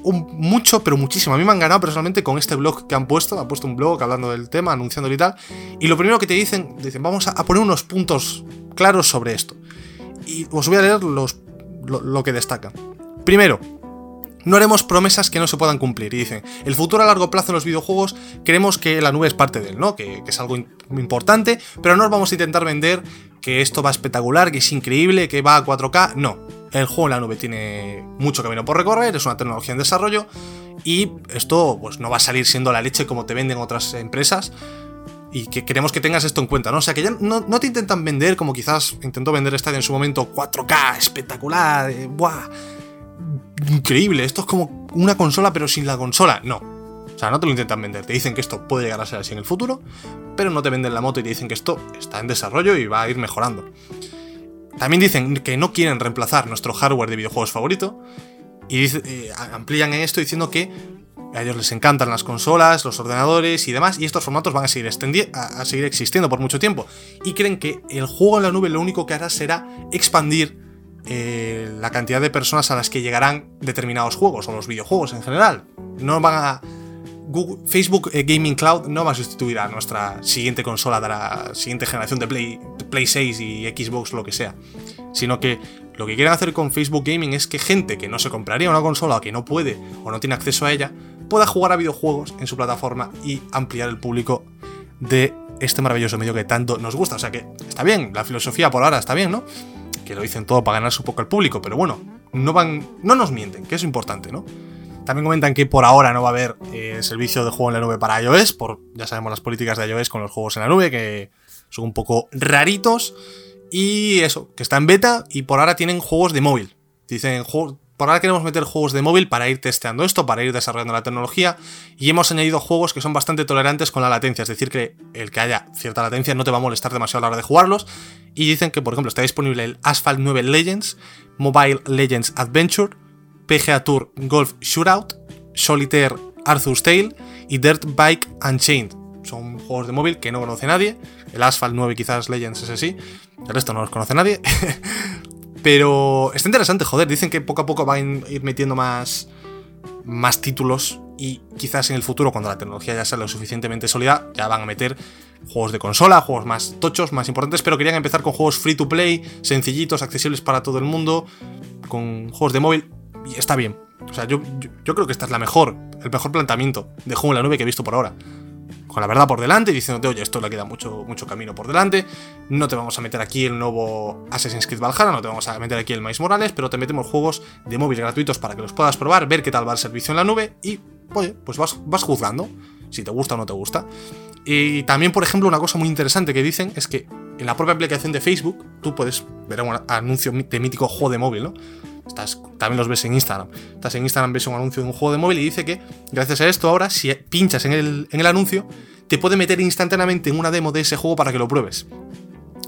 mucho, pero muchísimo, a mí me han ganado personalmente con este blog que han puesto, han puesto un blog hablando del tema, anunciándolo y tal, y lo primero que te dicen, dicen, vamos a, poner unos puntos claros sobre esto, y os voy a leer los, lo, que destaca. Primero, no haremos promesas que no se puedan cumplir. Y dicen, el futuro a largo plazo en los videojuegos creemos que la nube es parte de él, ¿no? Que, es algo importante, pero no os vamos a intentar vender que esto va espectacular, que es increíble, que va a 4K. No, el juego en la nube tiene mucho camino por recorrer, es una tecnología en desarrollo y esto pues no va a salir siendo la leche como te venden otras empresas. Y que queremos que tengas esto en cuenta, ¿no? O sea, que ya no, no te intentan vender como quizás intentó vender Stadia en su momento, 4K, espectacular, eh, ¡buah! Increíble, esto es como una consola pero sin la consola. No. O sea, no te lo intentan vender. Te dicen que esto puede llegar a ser así en el futuro, pero no te venden la moto y te dicen que esto está en desarrollo y va a ir mejorando. También dicen que no quieren reemplazar nuestro hardware de videojuegos favorito y eh, amplían esto diciendo que A ellos les encantan las consolas, los ordenadores y demás, y estos formatos van a seguir, a seguir existiendo por mucho tiempo. Y creen que el juego en la nube lo único que hará será expandir eh, la cantidad de personas a las que llegarán determinados juegos o los videojuegos en general. No van a. Facebook eh, Gaming Cloud no va a sustituir a nuestra siguiente consola de la siguiente generación de Play, Play 6 y Xbox, lo que sea. Sino que lo que quieren hacer con Facebook Gaming es que gente que no se compraría una consola o que no puede o no tiene acceso a ella pueda jugar a videojuegos en su plataforma y ampliar el público de este maravilloso medio que tanto nos gusta. O sea que está bien, la filosofía por ahora está bien, ¿no? Que lo dicen todo para ganar su poco al público, pero bueno, no van. no nos mienten, que es importante, ¿no? También comentan que por ahora no va a haber eh, servicio de juego en la nube para iOS, por ya sabemos las políticas de iOS con los juegos en la nube, que son un poco raritos. Y eso, que está en beta y por ahora tienen juegos de móvil. Dicen, por ahora queremos meter juegos de móvil para ir testeando esto, para ir desarrollando la tecnología y hemos añadido juegos que son bastante tolerantes con la latencia, es decir, que el que haya cierta latencia no te va a molestar demasiado a la hora de jugarlos. Y dicen que, por ejemplo, está disponible el Asphalt 9 Legends, Mobile Legends Adventure, PGA Tour Golf Shootout, Solitaire Arthur's Tale y Dirt Bike Unchained. Son juegos de móvil que no conoce nadie. El Asphalt 9 quizás Legends ese sí. El resto no los conoce nadie. Pero está interesante, joder. Dicen que poco a poco van a ir metiendo más, más títulos y quizás en el futuro, cuando la tecnología ya sea lo suficientemente sólida, ya van a meter juegos de consola, juegos más tochos, más importantes, pero querían empezar con juegos free to play, sencillitos, accesibles para todo el mundo, con juegos de móvil, y está bien. O sea, yo, yo creo que esta es la mejor, el mejor planteamiento de juego en la nube que he visto por ahora con la verdad por delante diciéndote, oye, esto le queda mucho, mucho camino por delante, no te vamos a meter aquí el nuevo Assassin's Creed Valhalla, no te vamos a meter aquí el Miles Morales, pero te metemos juegos de móvil gratuitos para que los puedas probar, ver qué tal va el servicio en la nube y, oye, pues vas, vas juzgando si te gusta o no te gusta. Y también, por ejemplo, una cosa muy interesante que dicen es que en la propia aplicación de Facebook tú puedes ver un anuncio de mítico juego de móvil, ¿no? También los ves en Instagram. Estás en Instagram, ves un anuncio de un juego de móvil y dice que gracias a esto ahora, si pinchas en el, en el anuncio, te puede meter instantáneamente en una demo de ese juego para que lo pruebes.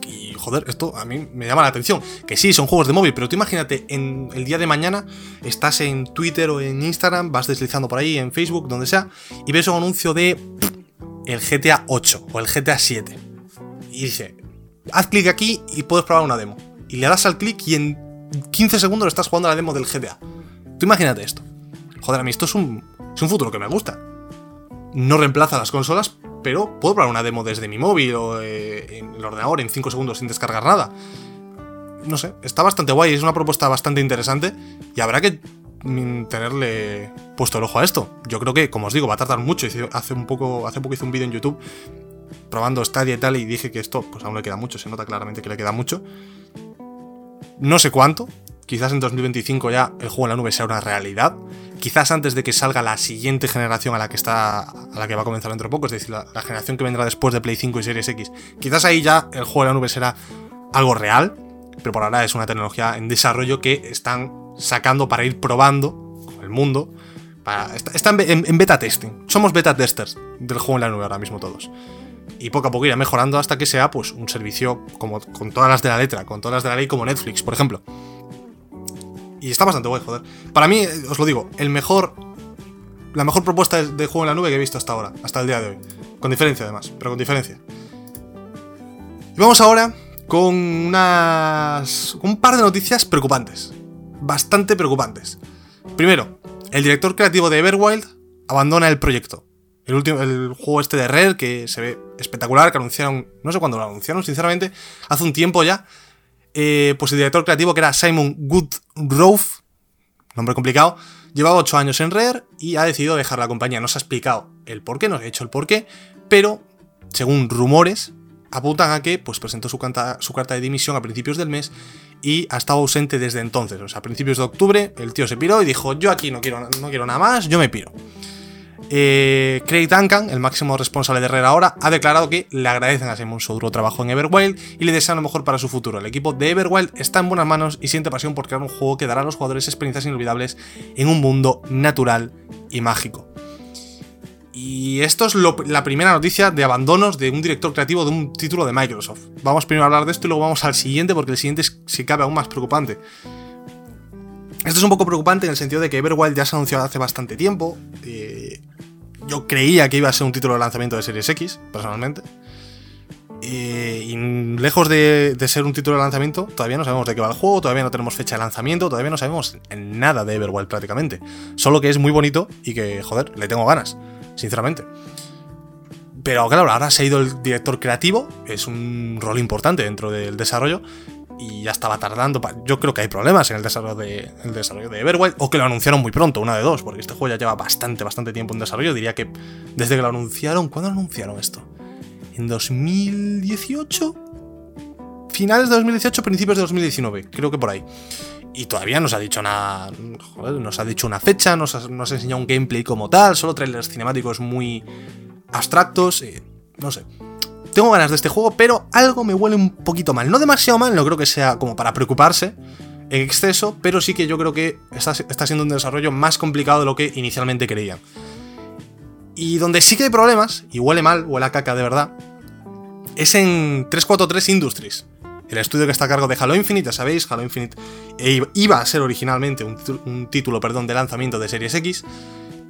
Y joder, esto a mí me llama la atención. Que sí, son juegos de móvil, pero tú imagínate, en el día de mañana estás en Twitter o en Instagram, vas deslizando por ahí, en Facebook, donde sea, y ves un anuncio de el GTA 8 o el GTA 7. Y dice, haz clic aquí y puedes probar una demo. Y le das al clic y en 15 segundos estás jugando la demo del GTA. Tú imagínate esto. Joder, a mí esto es un, es un futuro que me gusta. No reemplaza las consolas, pero puedo probar una demo desde mi móvil o eh, en el ordenador en 5 segundos sin descargar nada. No sé, está bastante guay, es una propuesta bastante interesante y habrá que tenerle puesto el ojo a esto. Yo creo que, como os digo, va a tardar mucho. Hace un poco, hace poco hice un vídeo en YouTube probando Stadia y tal y dije que esto pues aún le queda mucho, se nota claramente que le queda mucho. No sé cuánto. Quizás en 2025 ya el juego en la nube sea una realidad. Quizás antes de que salga la siguiente generación a la que está. a la que va a comenzar dentro de poco, es decir, la, generación que vendrá después de Play 5 y Series X. Quizás ahí ya el juego en la nube será algo real. Pero por ahora es una tecnología en desarrollo que están sacando para ir probando con el mundo. Para, está, en beta testing. Somos beta testers del juego en la nube ahora mismo todos y poco a poco irá mejorando hasta que sea pues un servicio como con todas las de la letra, con todas las de la ley como Netflix, por ejemplo. Y está bastante guay, joder. Para mí, os lo digo, el mejor la mejor propuesta de juego en la nube que he visto hasta ahora, hasta el día de hoy. Con diferencia además, pero con diferencia. Y vamos ahora con unas un par de noticias preocupantes, bastante preocupantes. Primero, el director creativo de Everwild abandona el proyecto. El, último, el juego este de Rare, que se ve espectacular, que anunciaron, no sé cuándo lo anunciaron, sinceramente, hace un tiempo ya. Eh, pues el director creativo, que era Simon Goodrove, nombre complicado, llevaba 8 años en Rare y ha decidido dejar la compañía. No se ha explicado el por qué, no se ha hecho el por qué, pero según rumores, apuntan a que pues, presentó su, su carta de dimisión a principios del mes y ha estado ausente desde entonces. O sea, a principios de octubre el tío se piró y dijo, yo aquí no quiero, no quiero nada más, yo me piro. Eh, Craig Duncan, el máximo responsable de Herrera ahora, ha declarado que le agradecen a Simon su duro trabajo en Everwild y le desean lo mejor para su futuro. El equipo de Everwild está en buenas manos y siente pasión por crear un juego que dará a los jugadores experiencias inolvidables en un mundo natural y mágico. Y esto es la primera noticia de abandonos de un director creativo de un título de Microsoft. Vamos primero a hablar de esto y luego vamos al siguiente porque el siguiente es, si cabe, aún más preocupante. Esto es un poco preocupante en el sentido de que Everwild ya se ha anunciado hace bastante tiempo. Eh, yo creía que iba a ser un título de lanzamiento de Series X, personalmente. Y, lejos de, ser un título de lanzamiento, todavía no sabemos de qué va el juego, todavía no tenemos fecha de lanzamiento, todavía no sabemos nada de Everwild prácticamente. Solo que es muy bonito y que, joder, le tengo ganas, sinceramente. Pero claro, ahora se ha ido el director creativo, es un rol importante dentro del desarrollo, y ya estaba tardando. Yo creo que hay problemas en el desarrollo de, el desarrollo de Everwild, o que lo anunciaron muy pronto, una de dos, porque este juego ya lleva bastante, bastante tiempo en desarrollo. Diría que desde que lo anunciaron, ¿cuándo anunciaron esto? ¿En 2018? Finales de 2018, principios de 2019, creo que por ahí. Y todavía no se ha dicho nada. Joder, nos ha dicho una fecha, nos ha, nos ha enseñado un gameplay como tal, solo trailers cinemáticos muy abstractos. Eh, no sé. Tengo ganas de este juego, pero algo me huele un poquito mal. No demasiado mal, no creo que sea como para preocuparse en exceso, pero sí que yo creo que está, está siendo un desarrollo más complicado de lo que inicialmente creían. Y donde sí que hay problemas, y huele mal, huele a caca de verdad, es en 343 Industries. El estudio que está a cargo de Halo Infinite, ya sabéis, Halo Infinite iba a ser originalmente un, título perdón, de lanzamiento de Series X,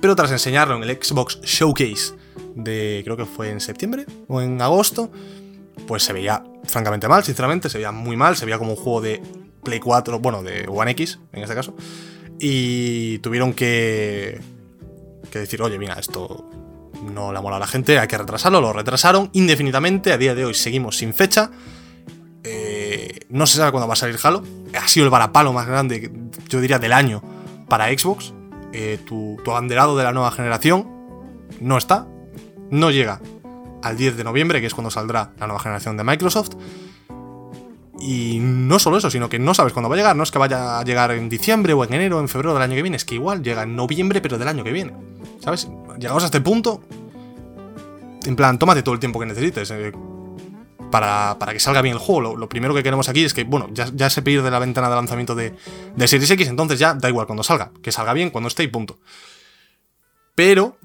pero tras enseñarlo en el Xbox Showcase de creo que fue en septiembre o en agosto, pues se veía francamente mal, sinceramente, se veía muy mal, se veía como un juego de Play 4, bueno, de One X en este caso, y tuvieron que, que decir, oye, mira, esto no le mola a la gente, hay que retrasarlo, lo retrasaron indefinidamente, a día de hoy seguimos sin fecha, eh, no se sabe cuándo va a salir Halo, ha sido el varapalo más grande, yo diría, del año para Xbox, eh, tu, tu abanderado de la nueva generación no está, no llega al 10 de noviembre, que es cuando saldrá la nueva generación de Microsoft. Y no solo eso, sino que no sabes cuándo va a llegar. No es que vaya a llegar en diciembre o en enero o en febrero del año que viene. Es que igual llega en noviembre, pero del año que viene. ¿Sabes? Llegamos a este punto. En plan, tómate todo el tiempo que necesites. Eh, para, que salga bien el juego. Lo, primero que queremos aquí es que, bueno, ya, se pierde la ventana de lanzamiento de, de Series X, entonces ya da igual cuando salga. Que salga bien, cuando esté y punto. Pero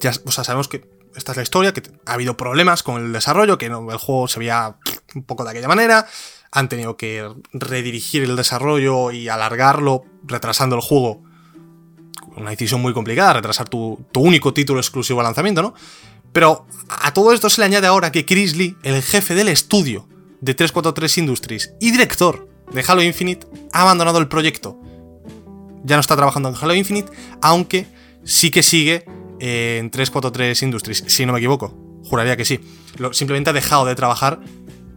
ya sabemos que esta es la historia, que ha habido problemas con el desarrollo, que el juego se veía un poco de aquella manera, han tenido que redirigir el desarrollo y alargarlo, retrasando el juego. Una decisión muy complicada, retrasar tu, único título exclusivo al lanzamiento, ¿no? Pero a todo esto se le añade ahora que Chris Lee, el jefe del estudio de 343 Industries y director de Halo Infinite, ha abandonado el proyecto. Ya no está trabajando en Halo Infinite, aunque sí que sigue en 343 Industries, si no me equivoco. Juraría que sí. simplemente ha dejado de trabajar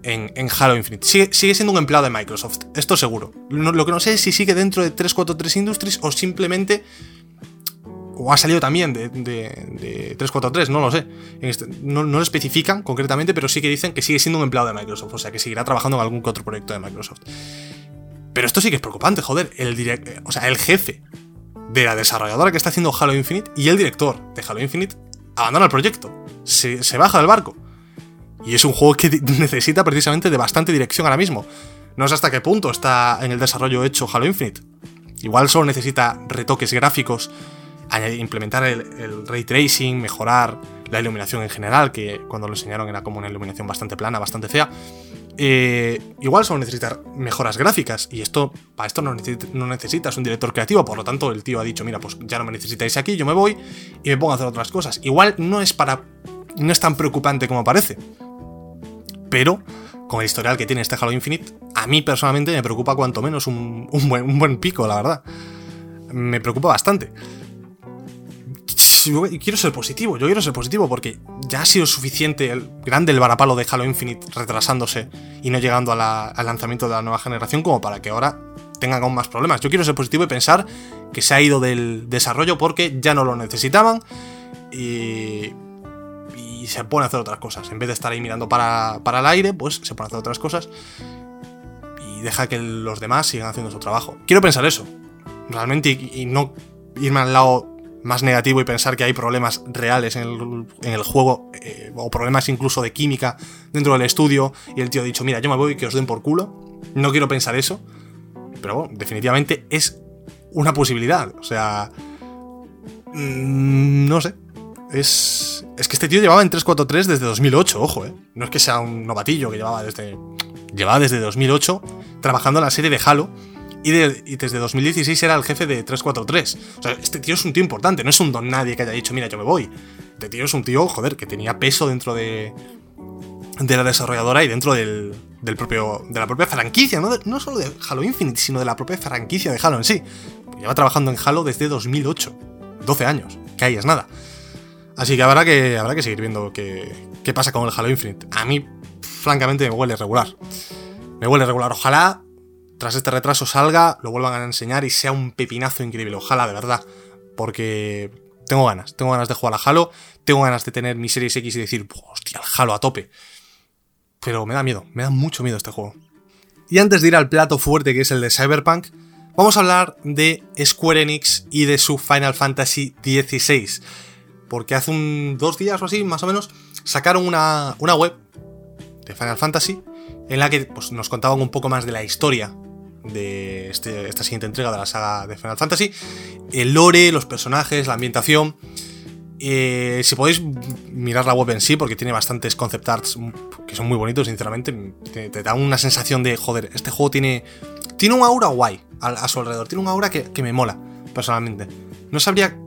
en, Halo Infinite. Sigue, siendo un empleado de Microsoft, esto seguro. lo que no sé es si sigue dentro de 343 Industries o simplemente. O ha salido también de, 343, no lo sé. Este, no, lo especifican concretamente, pero sí que dicen que sigue siendo un empleado de Microsoft. O sea, que seguirá trabajando en algún otro proyecto de Microsoft. Pero esto sí que es preocupante, joder. El o sea, el jefe de la desarrolladora que está haciendo Halo Infinite y el director de Halo Infinite abandona el proyecto, se, baja del barco. Y es un juego que necesita precisamente de bastante dirección ahora mismo. No sé hasta qué punto está en el desarrollo hecho Halo Infinite. Igual solo necesita retoques gráficos, implementar el, ray tracing, mejorar la iluminación en general, que cuando lo enseñaron era como una iluminación bastante plana, bastante fea. Eh, igual solo necesitar mejoras gráficas. Y esto, para esto no, necesitas un director creativo. Por lo tanto, el tío ha dicho: Mira, pues ya no me necesitáis aquí, yo me voy y me pongo a hacer otras cosas. Igual no es para. No es tan preocupante como parece. Pero, con el historial que tiene este Halo Infinite, a mí personalmente me preocupa cuanto menos un buen pico, la verdad. Me preocupa bastante quiero ser positivo, yo quiero ser positivo porque ya ha sido suficiente el grande el varapalo de Halo Infinite retrasándose y no llegando al lanzamiento de la nueva generación como para que ahora tengan aún más problemas. Yo quiero ser positivo y pensar que se ha ido del desarrollo porque ya no lo necesitaban y, y se pone a hacer otras cosas. En vez de estar ahí mirando para, el aire, pues se pone a hacer otras cosas y deja que los demás sigan haciendo su trabajo. Quiero pensar eso, realmente, y no irme al lado más negativo y pensar que hay problemas reales en el, juego, eh, o problemas incluso de química dentro del estudio, y el tío ha dicho, mira, yo me voy que os den por culo. No quiero pensar eso, pero bueno, definitivamente es una posibilidad. O sea, mm, no sé. Es, es que este tío llevaba en 343 desde 2008, ojo, ¿eh? No es que sea un novatillo que llevaba desde... Llevaba desde 2008 trabajando en la serie de Halo y, desde 2016 era el jefe de 343. O sea, este tío es un tío importante, no es un don nadie que haya dicho, mira, yo me voy. Este tío es un tío, joder, que tenía peso dentro de, de la desarrolladora y dentro del, del propio, de la propia franquicia, ¿no? no solo de Halo Infinite, sino de la propia franquicia de Halo en sí. Lleva trabajando en Halo desde 2008, 12 años, que ahí es nada. Así que habrá que, habrá que seguir viendo qué, qué pasa con el Halo Infinite. A mí, francamente, me huele regular. Me huele regular. Ojalá, tras este retraso, salga, lo vuelvan a enseñar y sea un pepinazo increíble. Ojalá, de verdad. Porque tengo ganas. Tengo ganas de jugar a Halo. Tengo ganas de tener mi Series X y decir, hostia, el Halo a tope. Pero me da miedo. Me da mucho miedo este juego. Y antes de ir al plato fuerte que es el de Cyberpunk, vamos a hablar de Square Enix y de su Final Fantasy XVI porque hace un dos días o así, más o menos, sacaron una, web de Final Fantasy en la que pues, nos contaban un poco más de la historia de este, esta siguiente entrega de la saga de Final Fantasy, el lore, los personajes, la ambientación. Eh, si podéis mirar la web en sí, porque tiene bastantes concept arts que son muy bonitos, sinceramente, te, da una sensación de, joder, este juego tiene, tiene un aura guay a, su alrededor, tiene un aura que, que me mola, personalmente. No sabría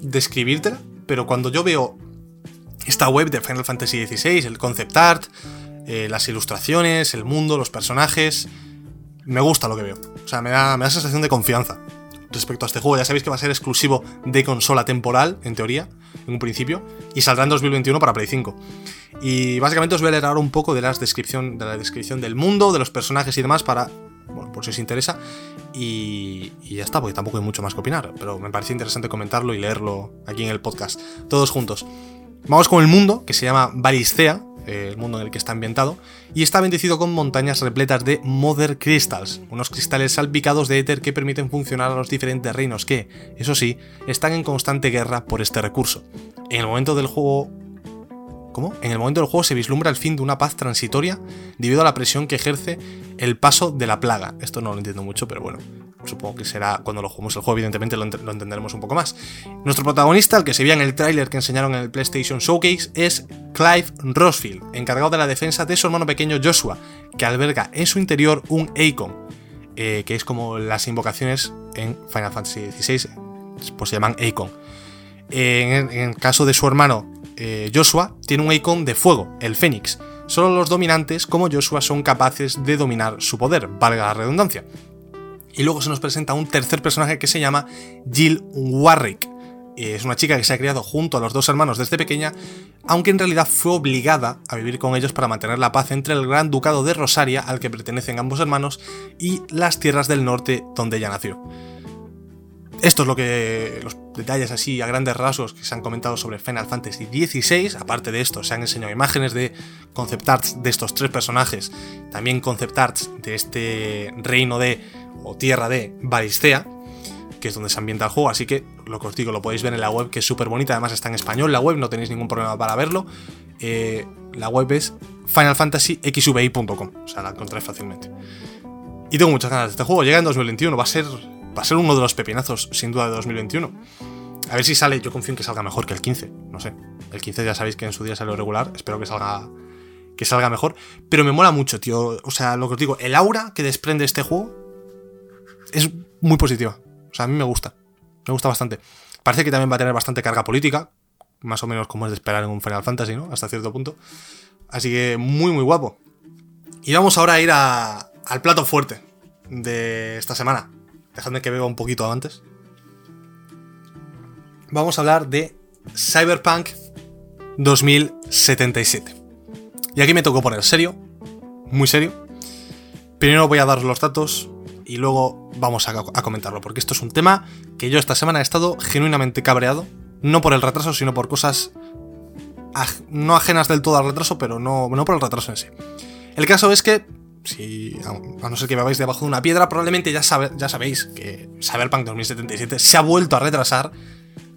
describírtela, pero cuando yo veo esta web de Final Fantasy XVI, el concept art, eh, las ilustraciones, el mundo, los personajes, me gusta lo que veo. O sea, me da, me da sensación de confianza respecto a este juego. Ya sabéis que va a ser exclusivo de consola temporal, en teoría, en un principio, y saldrá en 2021 para Play 5. Y básicamente os voy a leer ahora un poco de, las descripción, de la descripción del mundo, de los personajes y demás para bueno, por si os interesa. Y, ya está, porque tampoco hay mucho más que opinar, pero me parece interesante comentarlo y leerlo aquí en el podcast, todos juntos. Vamos con el mundo, que se llama Baristea, el mundo en el que está ambientado, y está bendecido con montañas repletas de Mother Crystals, unos cristales salpicados de éter que permiten funcionar a los diferentes reinos que, eso sí, están en constante guerra por este recurso. En el momento del juego ¿Cómo? En el momento del juego se vislumbra el fin de una paz transitoria debido a la presión que ejerce el paso de la plaga. Esto no lo entiendo mucho, pero bueno, supongo que será cuando lo juguemos el juego, evidentemente lo, entenderemos un poco más. Nuestro protagonista, el que se veía en el tráiler que enseñaron en el PlayStation Showcase, es Clive Rosfield, encargado de la defensa de su hermano pequeño Joshua, que alberga en su interior un Akon, eh, que es como las invocaciones en Final Fantasy XVI, pues se llaman Akon. en el caso de su hermano eh, Joshua tiene un icon de fuego, el Fénix. Solo los dominantes como Joshua son capaces de dominar su poder, valga la redundancia. Y luego se nos presenta un tercer personaje que se llama Jill Warwick. Eh, es una chica que se ha criado junto a los dos hermanos desde pequeña, aunque en realidad fue obligada a vivir con ellos para mantener la paz entre el Gran Ducado de Rosaria, al que pertenecen ambos hermanos, y las tierras del norte donde ella nació. Esto es lo que. los detalles así a grandes rasgos que se han comentado sobre Final Fantasy XVI. Aparte de esto, se han enseñado imágenes de concept arts de estos tres personajes. También concept arts de este reino de. o tierra de Baristea. Que es donde se ambienta el juego. Así que lo que os digo, lo podéis ver en la web, que es súper bonita. Además está en español la web, no tenéis ningún problema para verlo. Eh, la web es finalfantasyxvi.com. O sea, la encontráis fácilmente. Y tengo muchas ganas de este juego. Llega en 2021. Va a ser va a ser uno de los pepinazos, sin duda, de 2021. A ver si sale, yo confío en que salga mejor que el 15, no sé. El 15 ya sabéis que en su día salió regular, espero que salga que salga mejor, pero me mola mucho, tío. O sea, lo que os digo, el aura que desprende este juego es muy positiva. O sea, a mí me gusta. Me gusta bastante. Parece que también va a tener bastante carga política, más o menos como es de esperar en un Final Fantasy, ¿no? Hasta cierto punto. Así que muy, muy guapo. Y vamos ahora a ir al plato fuerte de esta semana. Dejadme que beba un poquito antes. Vamos a hablar de Cyberpunk 2077. Y aquí me tocó poner serio, muy serio. Primero voy a dar los datos y luego vamos a, comentarlo, porque esto es un tema que yo esta semana he estado genuinamente cabreado, no por el retraso, sino por cosas no ajenas del todo al retraso, pero no, no por el retraso en sí. El caso es que si, a no ser que veáis debajo de una piedra, probablemente ya, ya sabéis que Cyberpunk 2077 se ha vuelto a retrasar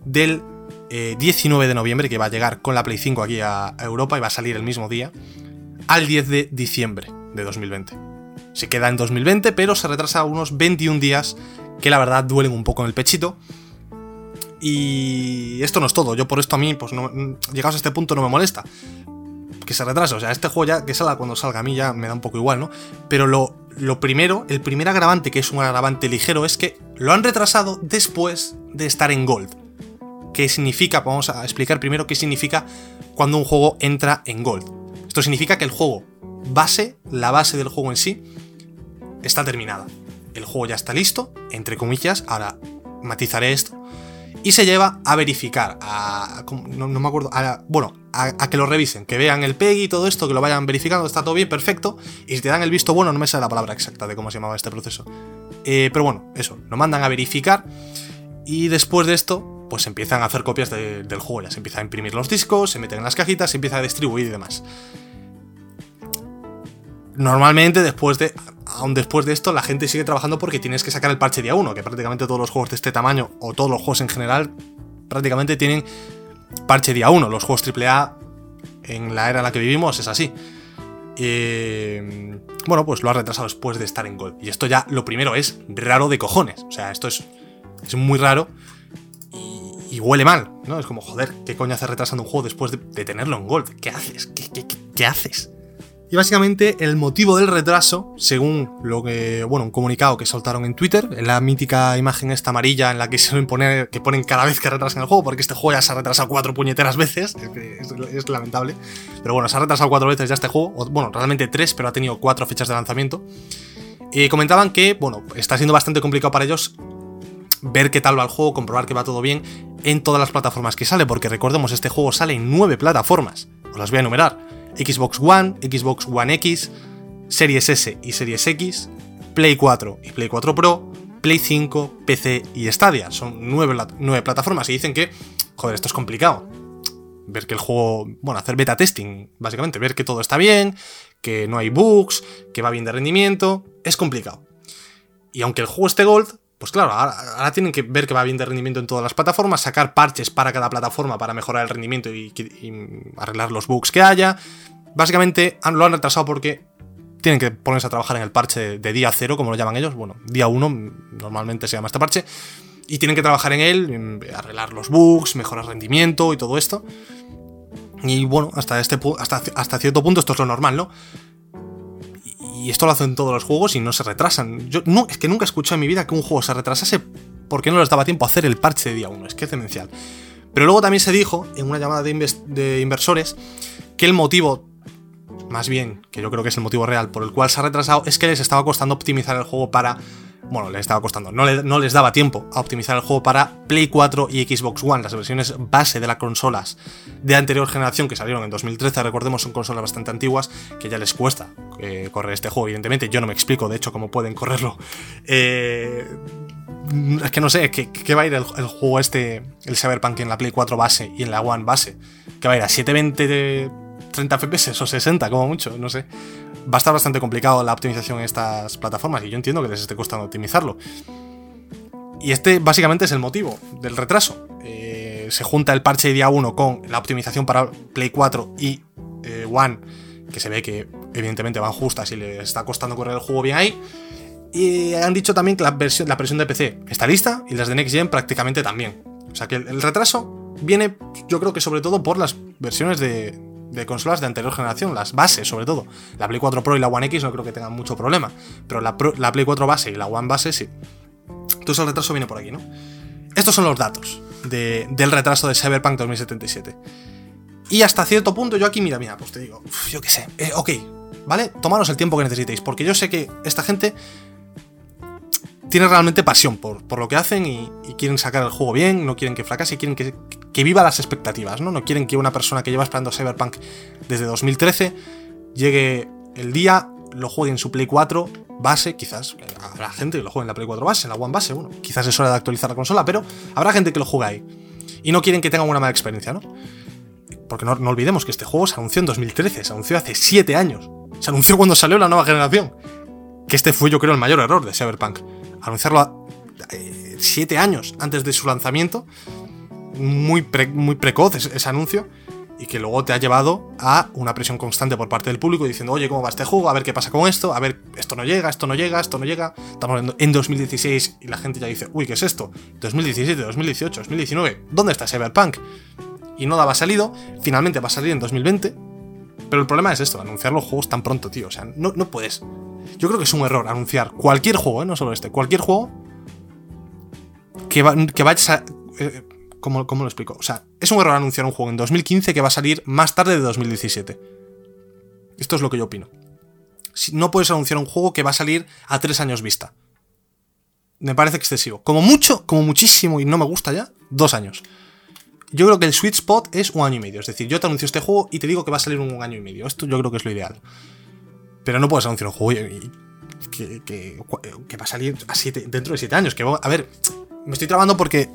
del 19 eh, de noviembre, que va a llegar con la Play 5 aquí a, Europa y va a salir el mismo día, al 10 de diciembre de 2020. Se queda en 2020, pero se retrasa unos 21 días que la verdad duelen un poco en el pechito. Y esto no es todo, yo por esto a mí, pues no, llegados a este punto no me molesta que se retrasa. O sea, este juego ya que salga cuando salga a mí ya me da un poco igual, ¿no? Pero lo, lo primero, el primer agravante, que es un agravante ligero, es que lo han retrasado después de estar en Gold. ¿Qué significa? Vamos a explicar primero qué significa cuando un juego entra en Gold. Esto significa que el juego base, la base del juego en sí, está terminada. El juego ya está listo, entre comillas, ahora matizaré esto, y se lleva a verificar, a, no, me acuerdo, bueno, a, que lo revisen, que vean el PEGI y todo esto, que lo vayan verificando, está todo bien, perfecto, y si te dan el visto bueno, no me sale la palabra exacta de cómo se llamaba este proceso. Eh, pero bueno, eso, lo mandan a verificar, y después de esto, pues empiezan a hacer copias del juego, ya se empieza a imprimir los discos, se meten en las cajitas, se empieza a distribuir y demás. Normalmente después de, aún después de esto, la gente sigue trabajando porque tienes que sacar el parche día 1, que prácticamente todos los juegos de este tamaño, o todos los juegos en general, prácticamente tienen parche día 1. Los juegos AAA en la era en la que vivimos es así. bueno, pues lo ha retrasado después de estar en Gold. Y esto ya, lo primero, es raro de cojones. O sea, esto es, es muy raro y, huele mal, ¿no? Es como, joder, ¿qué coño haces retrasando un juego después de, tenerlo en Gold? ¿Qué haces? ¿Qué, qué, qué haces? Y básicamente el motivo del retraso, según lo que, bueno, un comunicado que soltaron en Twitter, en la mítica imagen esta amarilla en la que se poner, que ponen cada vez que retrasan el juego, porque este juego ya se ha retrasado cuatro puñeteras veces, es, lamentable. Pero bueno, se ha retrasado cuatro veces ya este juego, bueno, realmente tres, pero ha tenido cuatro fechas de lanzamiento. Y comentaban que, bueno, está siendo bastante complicado para ellos ver qué tal va el juego, comprobar que va todo bien en todas las plataformas que sale, porque recordemos, este juego sale en nueve plataformas, os las voy a enumerar. Xbox One, Xbox One X, Series S y Series X, Play 4 y Play 4 Pro, Play 5, PC y Stadia. Son nueve, plataformas y dicen que, joder, esto es complicado. Ver que el juego, bueno, hacer beta testing, básicamente, ver que todo está bien, que no hay bugs, que va bien de rendimiento, es complicado. Y aunque el juego esté gold, pues claro, ahora, tienen que ver que va bien de rendimiento en todas las plataformas, sacar parches para cada plataforma para mejorar el rendimiento y, arreglar los bugs que haya. Básicamente lo han retrasado porque tienen que ponerse a trabajar en el parche de, día cero, como lo llaman ellos. Bueno, día 1 normalmente se llama este parche. Y tienen que trabajar en él, arreglar los bugs, mejorar rendimiento y todo esto. Y bueno, hasta, este, hasta, hasta cierto punto esto es lo normal, ¿no? Y esto lo hacen todos los juegos y no se retrasan. Yo no, es que nunca he escuchado en mi vida que un juego se retrasase porque no les daba tiempo a hacer el parche de día 1. Es que es demencial. Pero luego también se dijo, en una llamada de inversores, que el motivo más bien, que yo creo que es el motivo real por el cual se ha retrasado, es que les estaba costando optimizar el juego para... Bueno, les estaba costando, no, les daba tiempo a optimizar el juego para Play 4 y Xbox One, las versiones base de las consolas de anterior generación que salieron en 2013, recordemos, son consolas bastante antiguas, que ya les cuesta eh, correr este juego, evidentemente, yo no me explico, de hecho, cómo pueden correrlo. Eh, es que no sé, ¿qué, va a ir el, juego este, el Cyberpunk en la Play 4 base y en la One base? ¿Qué va a ir a 720 de 30 FPS o 60 como mucho, no sé. Va a estar bastante complicado la optimización en estas plataformas y yo entiendo que les esté costando optimizarlo. Y este básicamente es el motivo del retraso. Eh, se junta el parche de día 1 con la optimización para Play 4 y eh, One, que se ve que evidentemente van justas y les está costando correr el juego bien ahí. Y han dicho también que la versión, la versión de PC está lista y las de Next Gen prácticamente también. O sea que el retraso viene, yo creo que sobre todo por las versiones de, de consolas de anterior generación, las bases sobre todo. La Play 4 Pro y la One X no creo que tengan mucho problema, pero la, Play 4 base y la One base sí. Entonces el retraso viene por aquí, ¿no? Estos son los datos del retraso de Cyberpunk 2077. Y hasta cierto punto yo aquí, mira, mira, pues te digo, yo qué sé, eh, ok, ¿vale? Tomaros el tiempo que necesitéis, porque yo sé que esta gente tiene realmente pasión por, por lo que hacen y, quieren sacar el juego bien, no quieren que fracase, quieren que, que viva las expectativas, ¿no? No quieren que una persona que lleva esperando Cyberpunk desde 2013 llegue el día, lo juegue en su Play 4 base, quizás habrá gente que lo juegue en la Play 4 base, en la One base, bueno, quizás es hora de actualizar la consola, pero habrá gente que lo juegue ahí. Y no quieren que tengan una mala experiencia, ¿no? Porque no, no olvidemos que este juego se anunció en 2013, se anunció hace 7 años. Se anunció cuando salió la nueva generación. Que este fue, yo creo, el mayor error de Cyberpunk. Anunciarlo a 7 años antes de su lanzamiento muy, muy precoz ese, anuncio y que luego te ha llevado a una presión constante por parte del público diciendo, oye, ¿cómo va este juego? A ver qué pasa con esto, a ver, esto no llega, esto no llega, esto no llega. Estamos en 2016 y la gente ya dice, uy, ¿qué es esto? 2017, 2018, 2019, ¿dónde está Cyberpunk? Y no daba salido, finalmente va a salir en 2020, pero el problema es esto, anunciar los juegos tan pronto, tío, o sea, no, no puedes. Yo creo que es un error anunciar cualquier juego, ¿eh? no solo este, cualquier juego que, va, que a. Eh, ¿cómo, ¿Cómo lo explico? O sea, es un error anunciar un juego en 2015 que va a salir más tarde de 2017. Esto es lo que yo opino. No puedes anunciar un juego que va a salir a tres años vista. Me parece excesivo. Como mucho, como muchísimo, y no me gusta ya, dos años. Yo creo que el sweet spot es un año y medio. Es decir, yo te anuncio este juego y te digo que va a salir un año y medio. Esto yo creo que es lo ideal. Pero no puedes anunciar un juego que, que, va a salir dentro de siete años. Que, a ver, me estoy trabando porque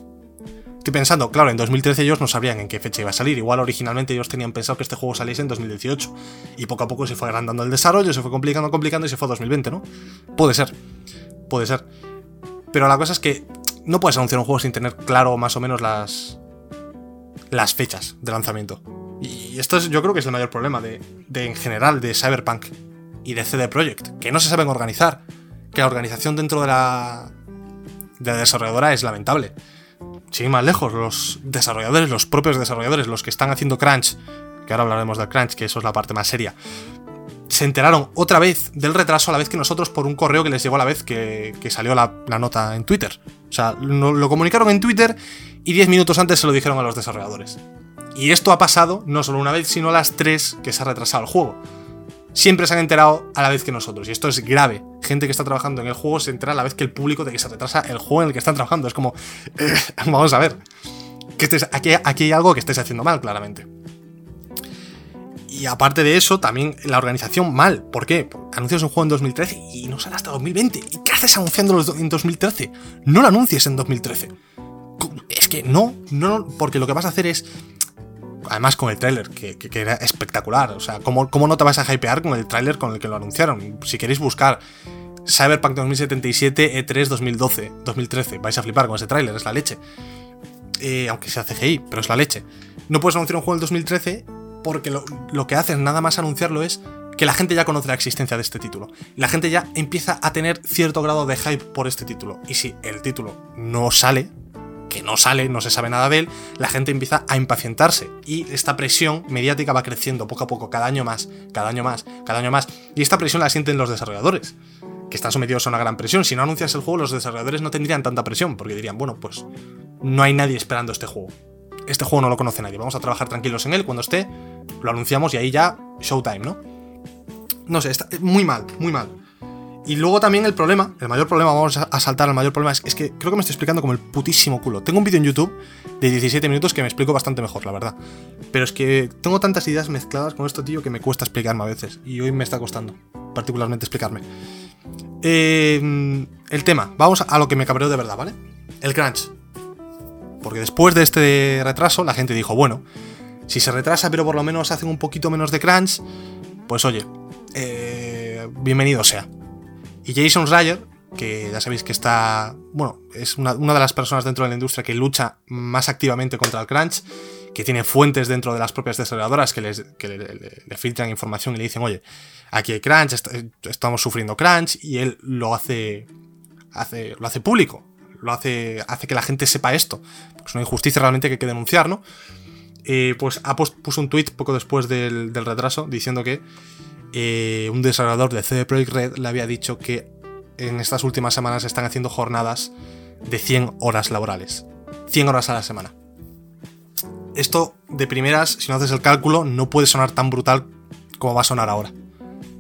estoy pensando, claro, en 2013 ellos no sabrían en qué fecha iba a salir. Igual originalmente ellos tenían pensado que este juego saliese en 2018. Y poco a poco se fue agrandando el desarrollo, se fue complicando, complicando y se fue a 2020, ¿no? Puede ser. Puede ser. Pero la cosa es que no puedes anunciar un juego sin tener claro más o menos las, las fechas de lanzamiento. Y esto es, yo creo que es el mayor problema de, en general de Cyberpunk y de CD Projekt, que no se saben organizar, que la organización dentro de la, de la desarrolladora es lamentable. Sin más lejos, los desarrolladores, los propios desarrolladores, los que están haciendo crunch, que ahora hablaremos del crunch, que eso es la parte más seria, se enteraron otra vez del retraso a la vez que nosotros por un correo que les llegó a la vez que, salió la, nota en Twitter. O sea, lo, comunicaron en Twitter y 10 minutos antes se lo dijeron a los desarrolladores. Y esto ha pasado no solo una vez, sino las tres que se ha retrasado el juego. Siempre se han enterado a la vez que nosotros, y esto es grave. Gente que está trabajando en el juego se entera a la vez que el público de que se retrasa el juego en el que están trabajando. Es como, eh, vamos a ver. Que aquí, aquí hay algo que estáis haciendo mal, claramente. Y aparte de eso, también la organización mal. ¿Por qué? Anuncias un juego en 2013 y no sale hasta 2020. ¿Y qué haces anunciándolo en 2013? No lo anuncies en 2013. Es que no, no, porque lo que vas a hacer es. Además, con el tráiler, que, era espectacular. O sea, ¿cómo, ¿cómo no te vas a hypear con el tráiler con el que lo anunciaron? Si queréis buscar Cyberpunk 2077 E3 2012, 2013, vais a flipar con ese tráiler, es la leche. Eh, aunque sea CGI, pero es la leche. No puedes anunciar un juego en 2013 porque lo, que hacen nada más anunciarlo es que la gente ya conoce la existencia de este título. La gente ya empieza a tener cierto grado de hype por este título. Y si el título no sale, que no sale, no se sabe nada de él, la gente empieza a impacientarse. Y esta presión mediática va creciendo poco a poco, cada año más, cada año más, cada año más. Y esta presión la sienten los desarrolladores, que están sometidos a una gran presión. Si no anuncias el juego, los desarrolladores no tendrían tanta presión, porque dirían, bueno, pues no hay nadie esperando este juego este juego no lo conoce nadie, vamos a trabajar tranquilos en él, cuando esté, lo anunciamos y ahí ya, showtime, ¿no? No sé, está muy mal, muy mal. Y luego también el problema, el mayor problema, vamos a saltar al mayor problema, es, que creo que me estoy explicando como el putísimo culo. Tengo un vídeo en YouTube de 17 minutos que me explico bastante mejor, la verdad. Pero es que tengo tantas ideas mezcladas con esto, tío, que me cuesta explicarme a veces. Y hoy me está costando, particularmente, explicarme. Eh, el tema, vamos a lo que me cabreó de verdad, ¿vale? El crunch. Porque después de este retraso, la gente dijo, bueno, si se retrasa pero por lo menos hacen un poquito menos de crunch, pues oye, eh, bienvenido sea. Y Jason Ryder, que ya sabéis que está, bueno, es una, de las personas dentro de la industria que lucha más activamente contra el crunch, que tiene fuentes dentro de las propias desarrolladoras que, les, le, filtran información y le dicen, oye, aquí hay crunch, estamos sufriendo crunch, y él lo hace, hace, lo hace público lo hace, hace que la gente sepa esto. Es una injusticia realmente que hay que denunciar, ¿no? Eh, pues ha puso un tweet poco después del, retraso diciendo que eh, un desarrollador de CD Projekt Red le había dicho que en estas últimas semanas están haciendo jornadas de 100 horas laborales. 100 horas a la semana. Esto, de primeras, si no haces el cálculo, no puede sonar tan brutal como va a sonar ahora.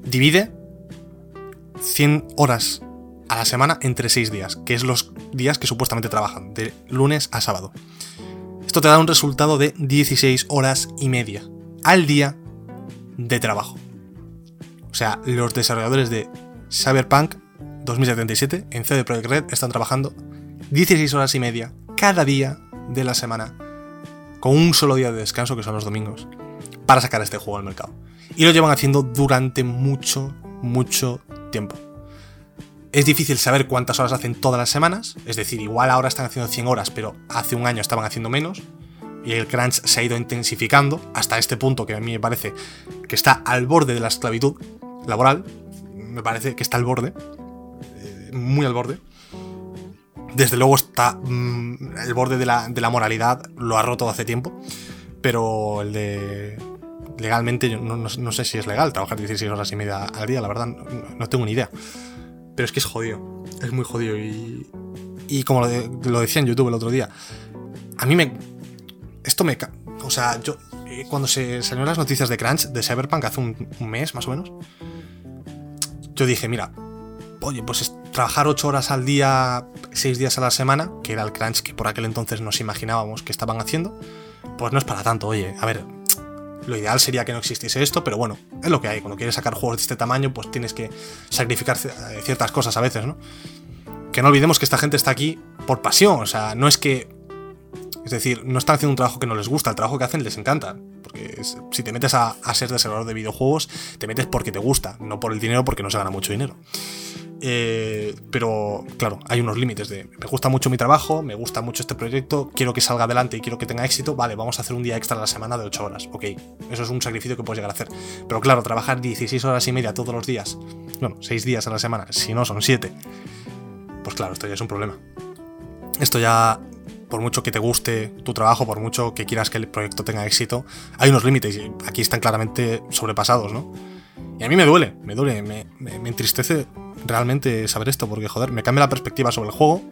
Divide 100 horas a la semana entre 6 días, que es los días que supuestamente trabajan, de lunes a sábado. Esto te da un resultado de 16 horas y media al día de trabajo. O sea, los desarrolladores de Cyberpunk 2077 en CD Projekt Red están trabajando 16 horas y media cada día de la semana, con un solo día de descanso, que son los domingos, para sacar este juego al mercado. Y lo llevan haciendo durante mucho, mucho tiempo. Es difícil saber cuántas horas hacen todas las semanas, es decir, igual ahora están haciendo 100 horas, pero hace un año estaban haciendo menos, y el crunch se ha ido intensificando hasta este punto que a mí me parece que está al borde de la esclavitud laboral, me parece que está al borde, eh, muy al borde. Desde luego está mm, el borde de la, de la moralidad, lo ha roto hace tiempo, pero el de legalmente, yo no, sé si es legal trabajar 16 horas y media al día, la verdad, no, tengo ni idea. Pero es que es jodido, es muy jodido. Y, y como lo, decía en YouTube el otro día, a mí me... Esto me... O sea, yo... Eh, cuando se salieron las noticias de Crunch, de Cyberpunk, hace un, un mes más o menos, yo dije, mira, oye, pues trabajar 8 horas al día, 6 días a la semana, que era el crunch que por aquel entonces nos imaginábamos que estaban haciendo, pues no es para tanto, oye, a ver, lo ideal sería que no existiese esto, pero bueno, es lo que hay. Cuando quieres sacar juegos de este tamaño, pues tienes que sacrificar eh, ciertas cosas a veces, ¿no? Que no olvidemos que esta gente está aquí por pasión, o sea, no es que... Es decir, no están haciendo un trabajo que no les gusta, el trabajo que hacen les encanta. Porque si te metes a, a ser desarrollador de videojuegos, te metes porque te gusta, no por el dinero, porque no se gana mucho dinero. Eh, pero claro, hay unos límites de me gusta mucho mi trabajo, me gusta mucho este proyecto, quiero que salga adelante y quiero que tenga éxito, vale, vamos a hacer un día extra a la semana de 8 horas, ok, eso es un sacrificio que puedes llegar a hacer. Pero claro, trabajar 16 horas y media todos los días, bueno, 6 días a la semana, si no son 7, pues claro, esto ya es un problema. Esto ya, por mucho que te guste tu trabajo, por mucho que quieras que el proyecto tenga éxito, hay unos límites y aquí están claramente sobrepasados, ¿no? Y a mí me duele, me duele, me, entristece realmente saber esto, porque joder, me cambia la perspectiva sobre el juego.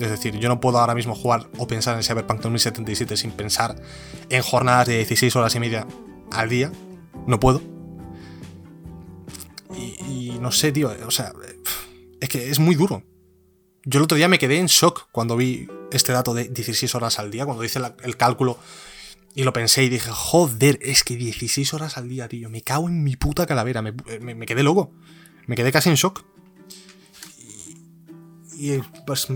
Es decir, yo no puedo ahora mismo jugar o pensar en Cyberpunk 2077 sin pensar en jornadas de 16 horas y media al día. No puedo. Y, no sé, tío, o sea, es que es muy duro. Yo el otro día me quedé en shock cuando vi este dato de 16 horas al día, cuando hice el cálculo y lo pensé y dije, joder, es que 16 horas al día, tío, me cago en mi puta calavera, me, me quedé loco me quedé casi en shock. Y, pues,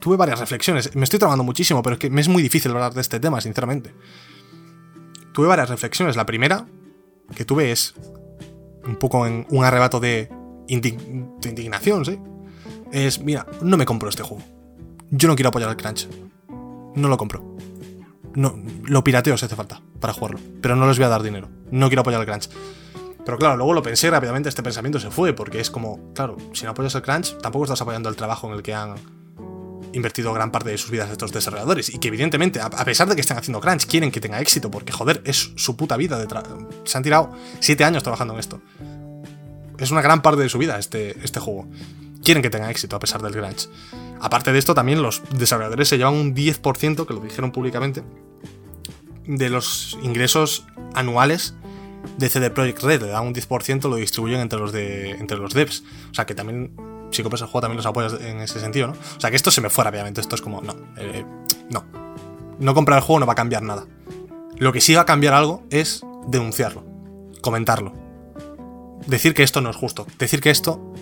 tuve varias reflexiones. Me estoy trabajando muchísimo, pero es que me es muy difícil hablar de este tema, sinceramente. Tuve varias reflexiones. La primera que tuve es un poco en un arrebato de, indignación, ¿sí? Es, mira, no me compro este juego. Yo no quiero apoyar al crunch. No lo compro. No, lo pirateo si hace falta para jugarlo. Pero no les voy a dar dinero. No quiero apoyar al crunch. Pero claro, luego lo pensé rápidamente, este pensamiento se fue, porque es como, claro, si no apoyas el crunch, tampoco estás apoyando el trabajo en el que han invertido gran parte de sus vidas estos desarrolladores. Y que evidentemente, a pesar de que estén haciendo crunch, quieren que tenga éxito, porque joder, es su puta vida. De se han tirado siete años trabajando en esto. Es una gran parte de su vida este, este juego. Quieren que tenga éxito a pesar del crunch. Aparte de esto, también los desarrolladores se llevan un 10%, que lo dijeron públicamente, de los ingresos anuales de CD Projekt Red le da un 10%, lo distribuyen entre los, de, entre los devs. O sea que también, si compras el juego, también los apoyas en ese sentido, ¿no? O sea que esto se me fuera, obviamente. Esto es como, no, eh, no. No comprar el juego no va a cambiar nada. Lo que sí va a cambiar algo es denunciarlo, comentarlo. Decir que esto no es justo. Decir que esto.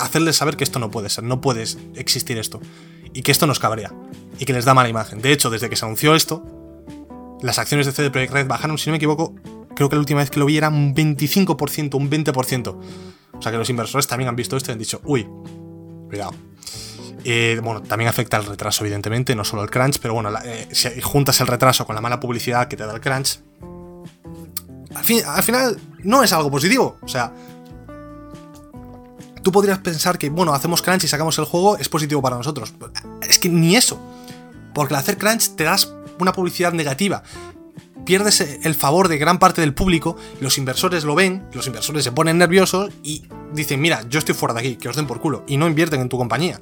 Hacerles saber que esto no puede ser, no puede existir esto. Y que esto nos cabrea. Y que les da mala imagen. De hecho, desde que se anunció esto, las acciones de CD Projekt Red bajaron, si no me equivoco, creo que la última vez que lo vi era un 25%, un 20%. O sea que los inversores también han visto esto y han dicho, uy, cuidado. Eh, bueno, también afecta el retraso, evidentemente, no solo el crunch, pero bueno, eh, si juntas el retraso con la mala publicidad que te da el crunch, al, al final no es algo positivo. O sea, tú podrías pensar que, bueno, hacemos crunch y sacamos el juego, es positivo para nosotros. Es que ni eso. Porque al hacer crunch te das una publicidad negativa pierdes el favor de gran parte del público, los inversores lo ven, los inversores se ponen nerviosos y dicen, mira, yo estoy fuera de aquí, que os den por culo, y no invierten en tu compañía.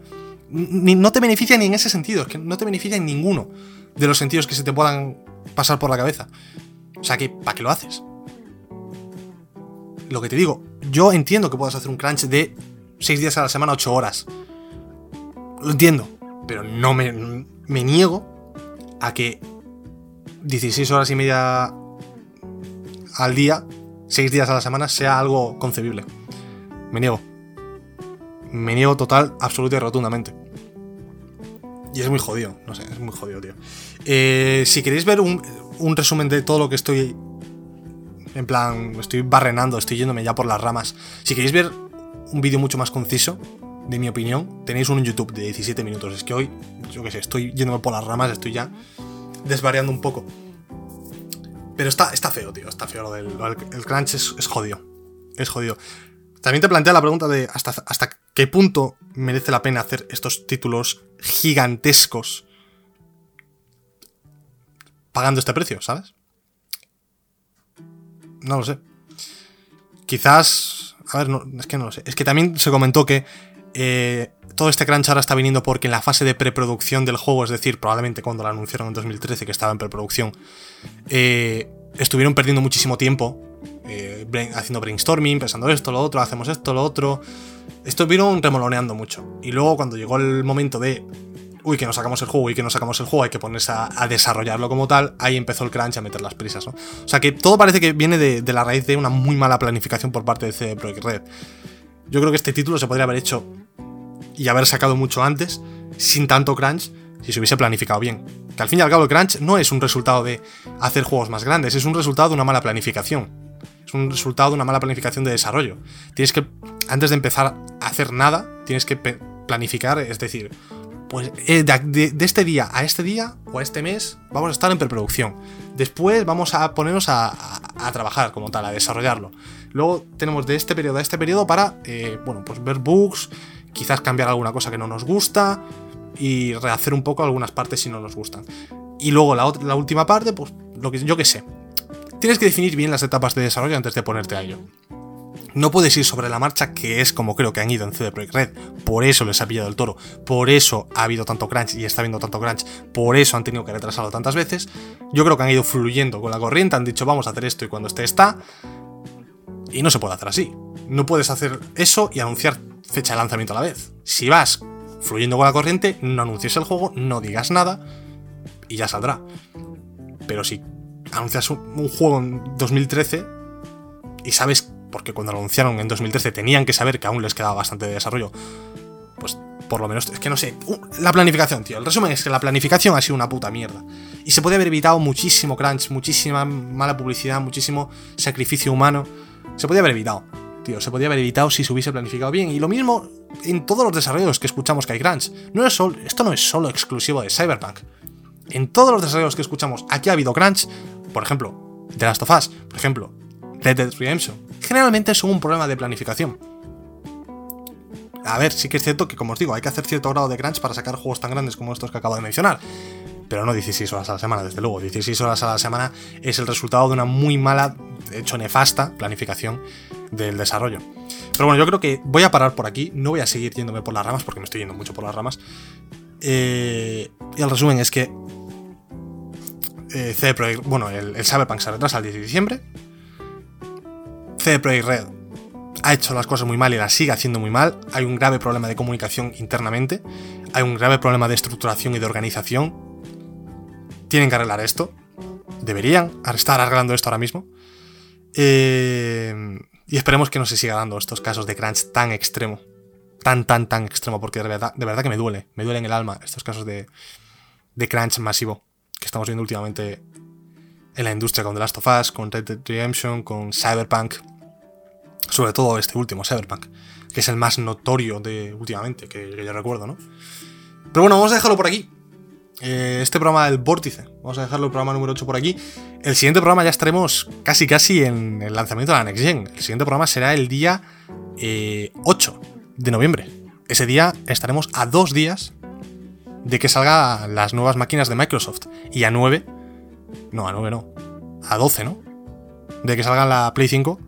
no te beneficia ni en ese sentido, es que no te beneficia en ninguno de los sentidos que se te puedan pasar por la cabeza. O sea que, ¿para qué lo haces? Lo que te digo, yo entiendo que puedas hacer un crunch de 6 días a la semana, 8 horas. Lo entiendo, pero no me, me niego a que 16 horas y media al día, 6 días a la semana, sea algo concebible. Me niego. Me niego total, absoluta y rotundamente. Y es muy jodido, no sé, es muy jodido, tío. Eh, si queréis ver un, un resumen de todo lo que estoy. En plan, estoy barrenando, estoy yéndome ya por las ramas. Si queréis ver un vídeo mucho más conciso, de mi opinión, tenéis uno en YouTube de 17 minutos. Es que hoy, yo qué sé, estoy yéndome por las ramas, estoy ya desvariando un poco. Pero está, está feo, tío. Está feo lo del el crunch. Es, jodido. Es jodido. También te plantea la pregunta de hasta, hasta qué punto merece la pena hacer estos títulos gigantescos pagando este precio, ¿sabes? No lo sé. Quizás. A ver, es que no lo sé. Es que también se comentó que eh, todo este crunch ahora está viniendo porque en la fase de preproducción del juego, es decir, probablemente cuando lo anunciaron en 2013 que estaba en preproducción, eh, estuvieron perdiendo muchísimo tiempo eh, haciendo brainstorming, pensando esto, lo otro, hacemos esto, lo otro. Estuvieron remoloneando mucho. Y luego cuando llegó el momento de, uy, que nos sacamos el juego y que nos sacamos el juego, hay que ponerse a, desarrollarlo como tal, ahí empezó el crunch a meter las prisas, ¿no? O sea que todo parece que viene de, la raíz de una muy mala planificación por parte de CD Projekt Red. Yo creo que este título se podría haber hecho y haber sacado mucho antes, sin tanto crunch, si se hubiese planificado bien. Que al fin y al cabo el crunch no es un resultado de hacer juegos más grandes, es un resultado de una mala planificación. Es un resultado de una mala planificación de desarrollo. Tienes que, antes de empezar a hacer nada, tienes que planificar, es decir, pues eh, de, este día a este día o a este mes vamos a estar en preproducción. Después vamos a ponernos a, trabajar como tal, a desarrollarlo. Luego tenemos de este periodo a este periodo para, eh, bueno, pues ver bugs, quizás cambiar alguna cosa que no nos gusta y rehacer un poco algunas partes si no nos gustan. Y luego la, la última parte, pues lo que yo que sé. Tienes que definir bien las etapas de desarrollo antes de ponerte a ello. No puedes ir sobre la marcha, que es como creo que han ido en CD Projekt Red. Por eso les ha pillado el toro. Por eso ha habido tanto crunch y está habiendo tanto crunch. Por eso han tenido que retrasarlo tantas veces. Yo creo que han ido fluyendo con la corriente. Han dicho, vamos a hacer esto y cuando esté está. Y no se puede hacer así. No puedes hacer eso y anunciar fecha de lanzamiento a la vez. Si vas fluyendo con la corriente, no anuncies el juego, no digas nada y ya saldrá. Pero si anuncias un, juego en 2013 y sabes, porque cuando lo anunciaron en 2013 tenían que saber que aún les quedaba bastante de desarrollo, pues por lo menos, es que no sé, la planificación, tío. El resumen es que la planificación ha sido una puta mierda. Y se puede haber evitado muchísimo crunch, muchísima mala publicidad, muchísimo sacrificio humano. Se podía haber evitado se podría haber evitado si se hubiese planificado bien. Y lo mismo en todos los desarrollos que escuchamos que hay crunch. No es solo, esto no es solo exclusivo de Cyberpunk. En todos los desarrollos que escuchamos, aquí ha habido crunch. Por ejemplo, The Last of Us, por ejemplo, Red Dead Redemption. Generalmente son un problema de planificación. A ver, sí que es cierto que, como os digo, hay que hacer cierto grado de crunch para sacar juegos tan grandes como estos que acabo de mencionar pero no 16 horas a la semana, desde luego. 16 horas a la semana es el resultado de una muy mala, de hecho nefasta, planificación del desarrollo. Pero bueno, yo creo que voy a parar por aquí, no voy a seguir yéndome por las ramas, porque me estoy yendo mucho por las ramas. Eh, y el resumen es que eh, CD bueno, el, el, Cyberpunk se retrasa el 10 de diciembre. CD Projekt Red ha hecho las cosas muy mal y las sigue haciendo muy mal. Hay un grave problema de comunicación internamente. Hay un grave problema de estructuración y de organización tienen que arreglar esto. Deberían estar arreglando esto ahora mismo. Eh, y esperemos que no se siga dando estos casos de crunch tan extremo. Tan, tan, tan extremo. Porque de verdad, que me duele. Me duele en el alma estos casos de crunch masivo que estamos viendo últimamente en la industria con The Last of Us, con Red Redemption, con Cyberpunk. Sobre todo este último, Cyberpunk, que es el más notorio de últimamente, que, yo recuerdo, ¿no? Pero bueno, vamos a dejarlo por aquí. Eh, este programa del Vórtice. Vamos a dejarlo el programa número 8 por aquí. El siguiente programa ya estaremos casi casi en el lanzamiento de la Next Gen. El siguiente programa será el día 8 eh, de noviembre. Ese día estaremos a dos días de que salgan las nuevas máquinas de Microsoft. Y a 9, no, a 9 no, a 12, ¿no? De que salga la Play 5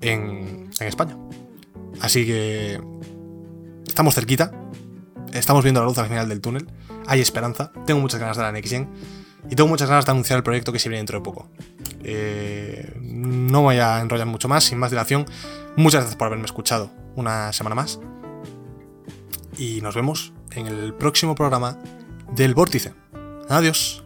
en, en España. Así que estamos cerquita. Estamos viendo la luz al final del túnel hay esperanza, tengo muchas ganas de la Next Gen y tengo muchas ganas de anunciar el proyecto que se viene dentro de poco. Eh, no voy a enrollar mucho más, sin más dilación. Muchas gracias por haberme escuchado una semana más. Y nos vemos en el próximo programa del Vórtice. Adiós.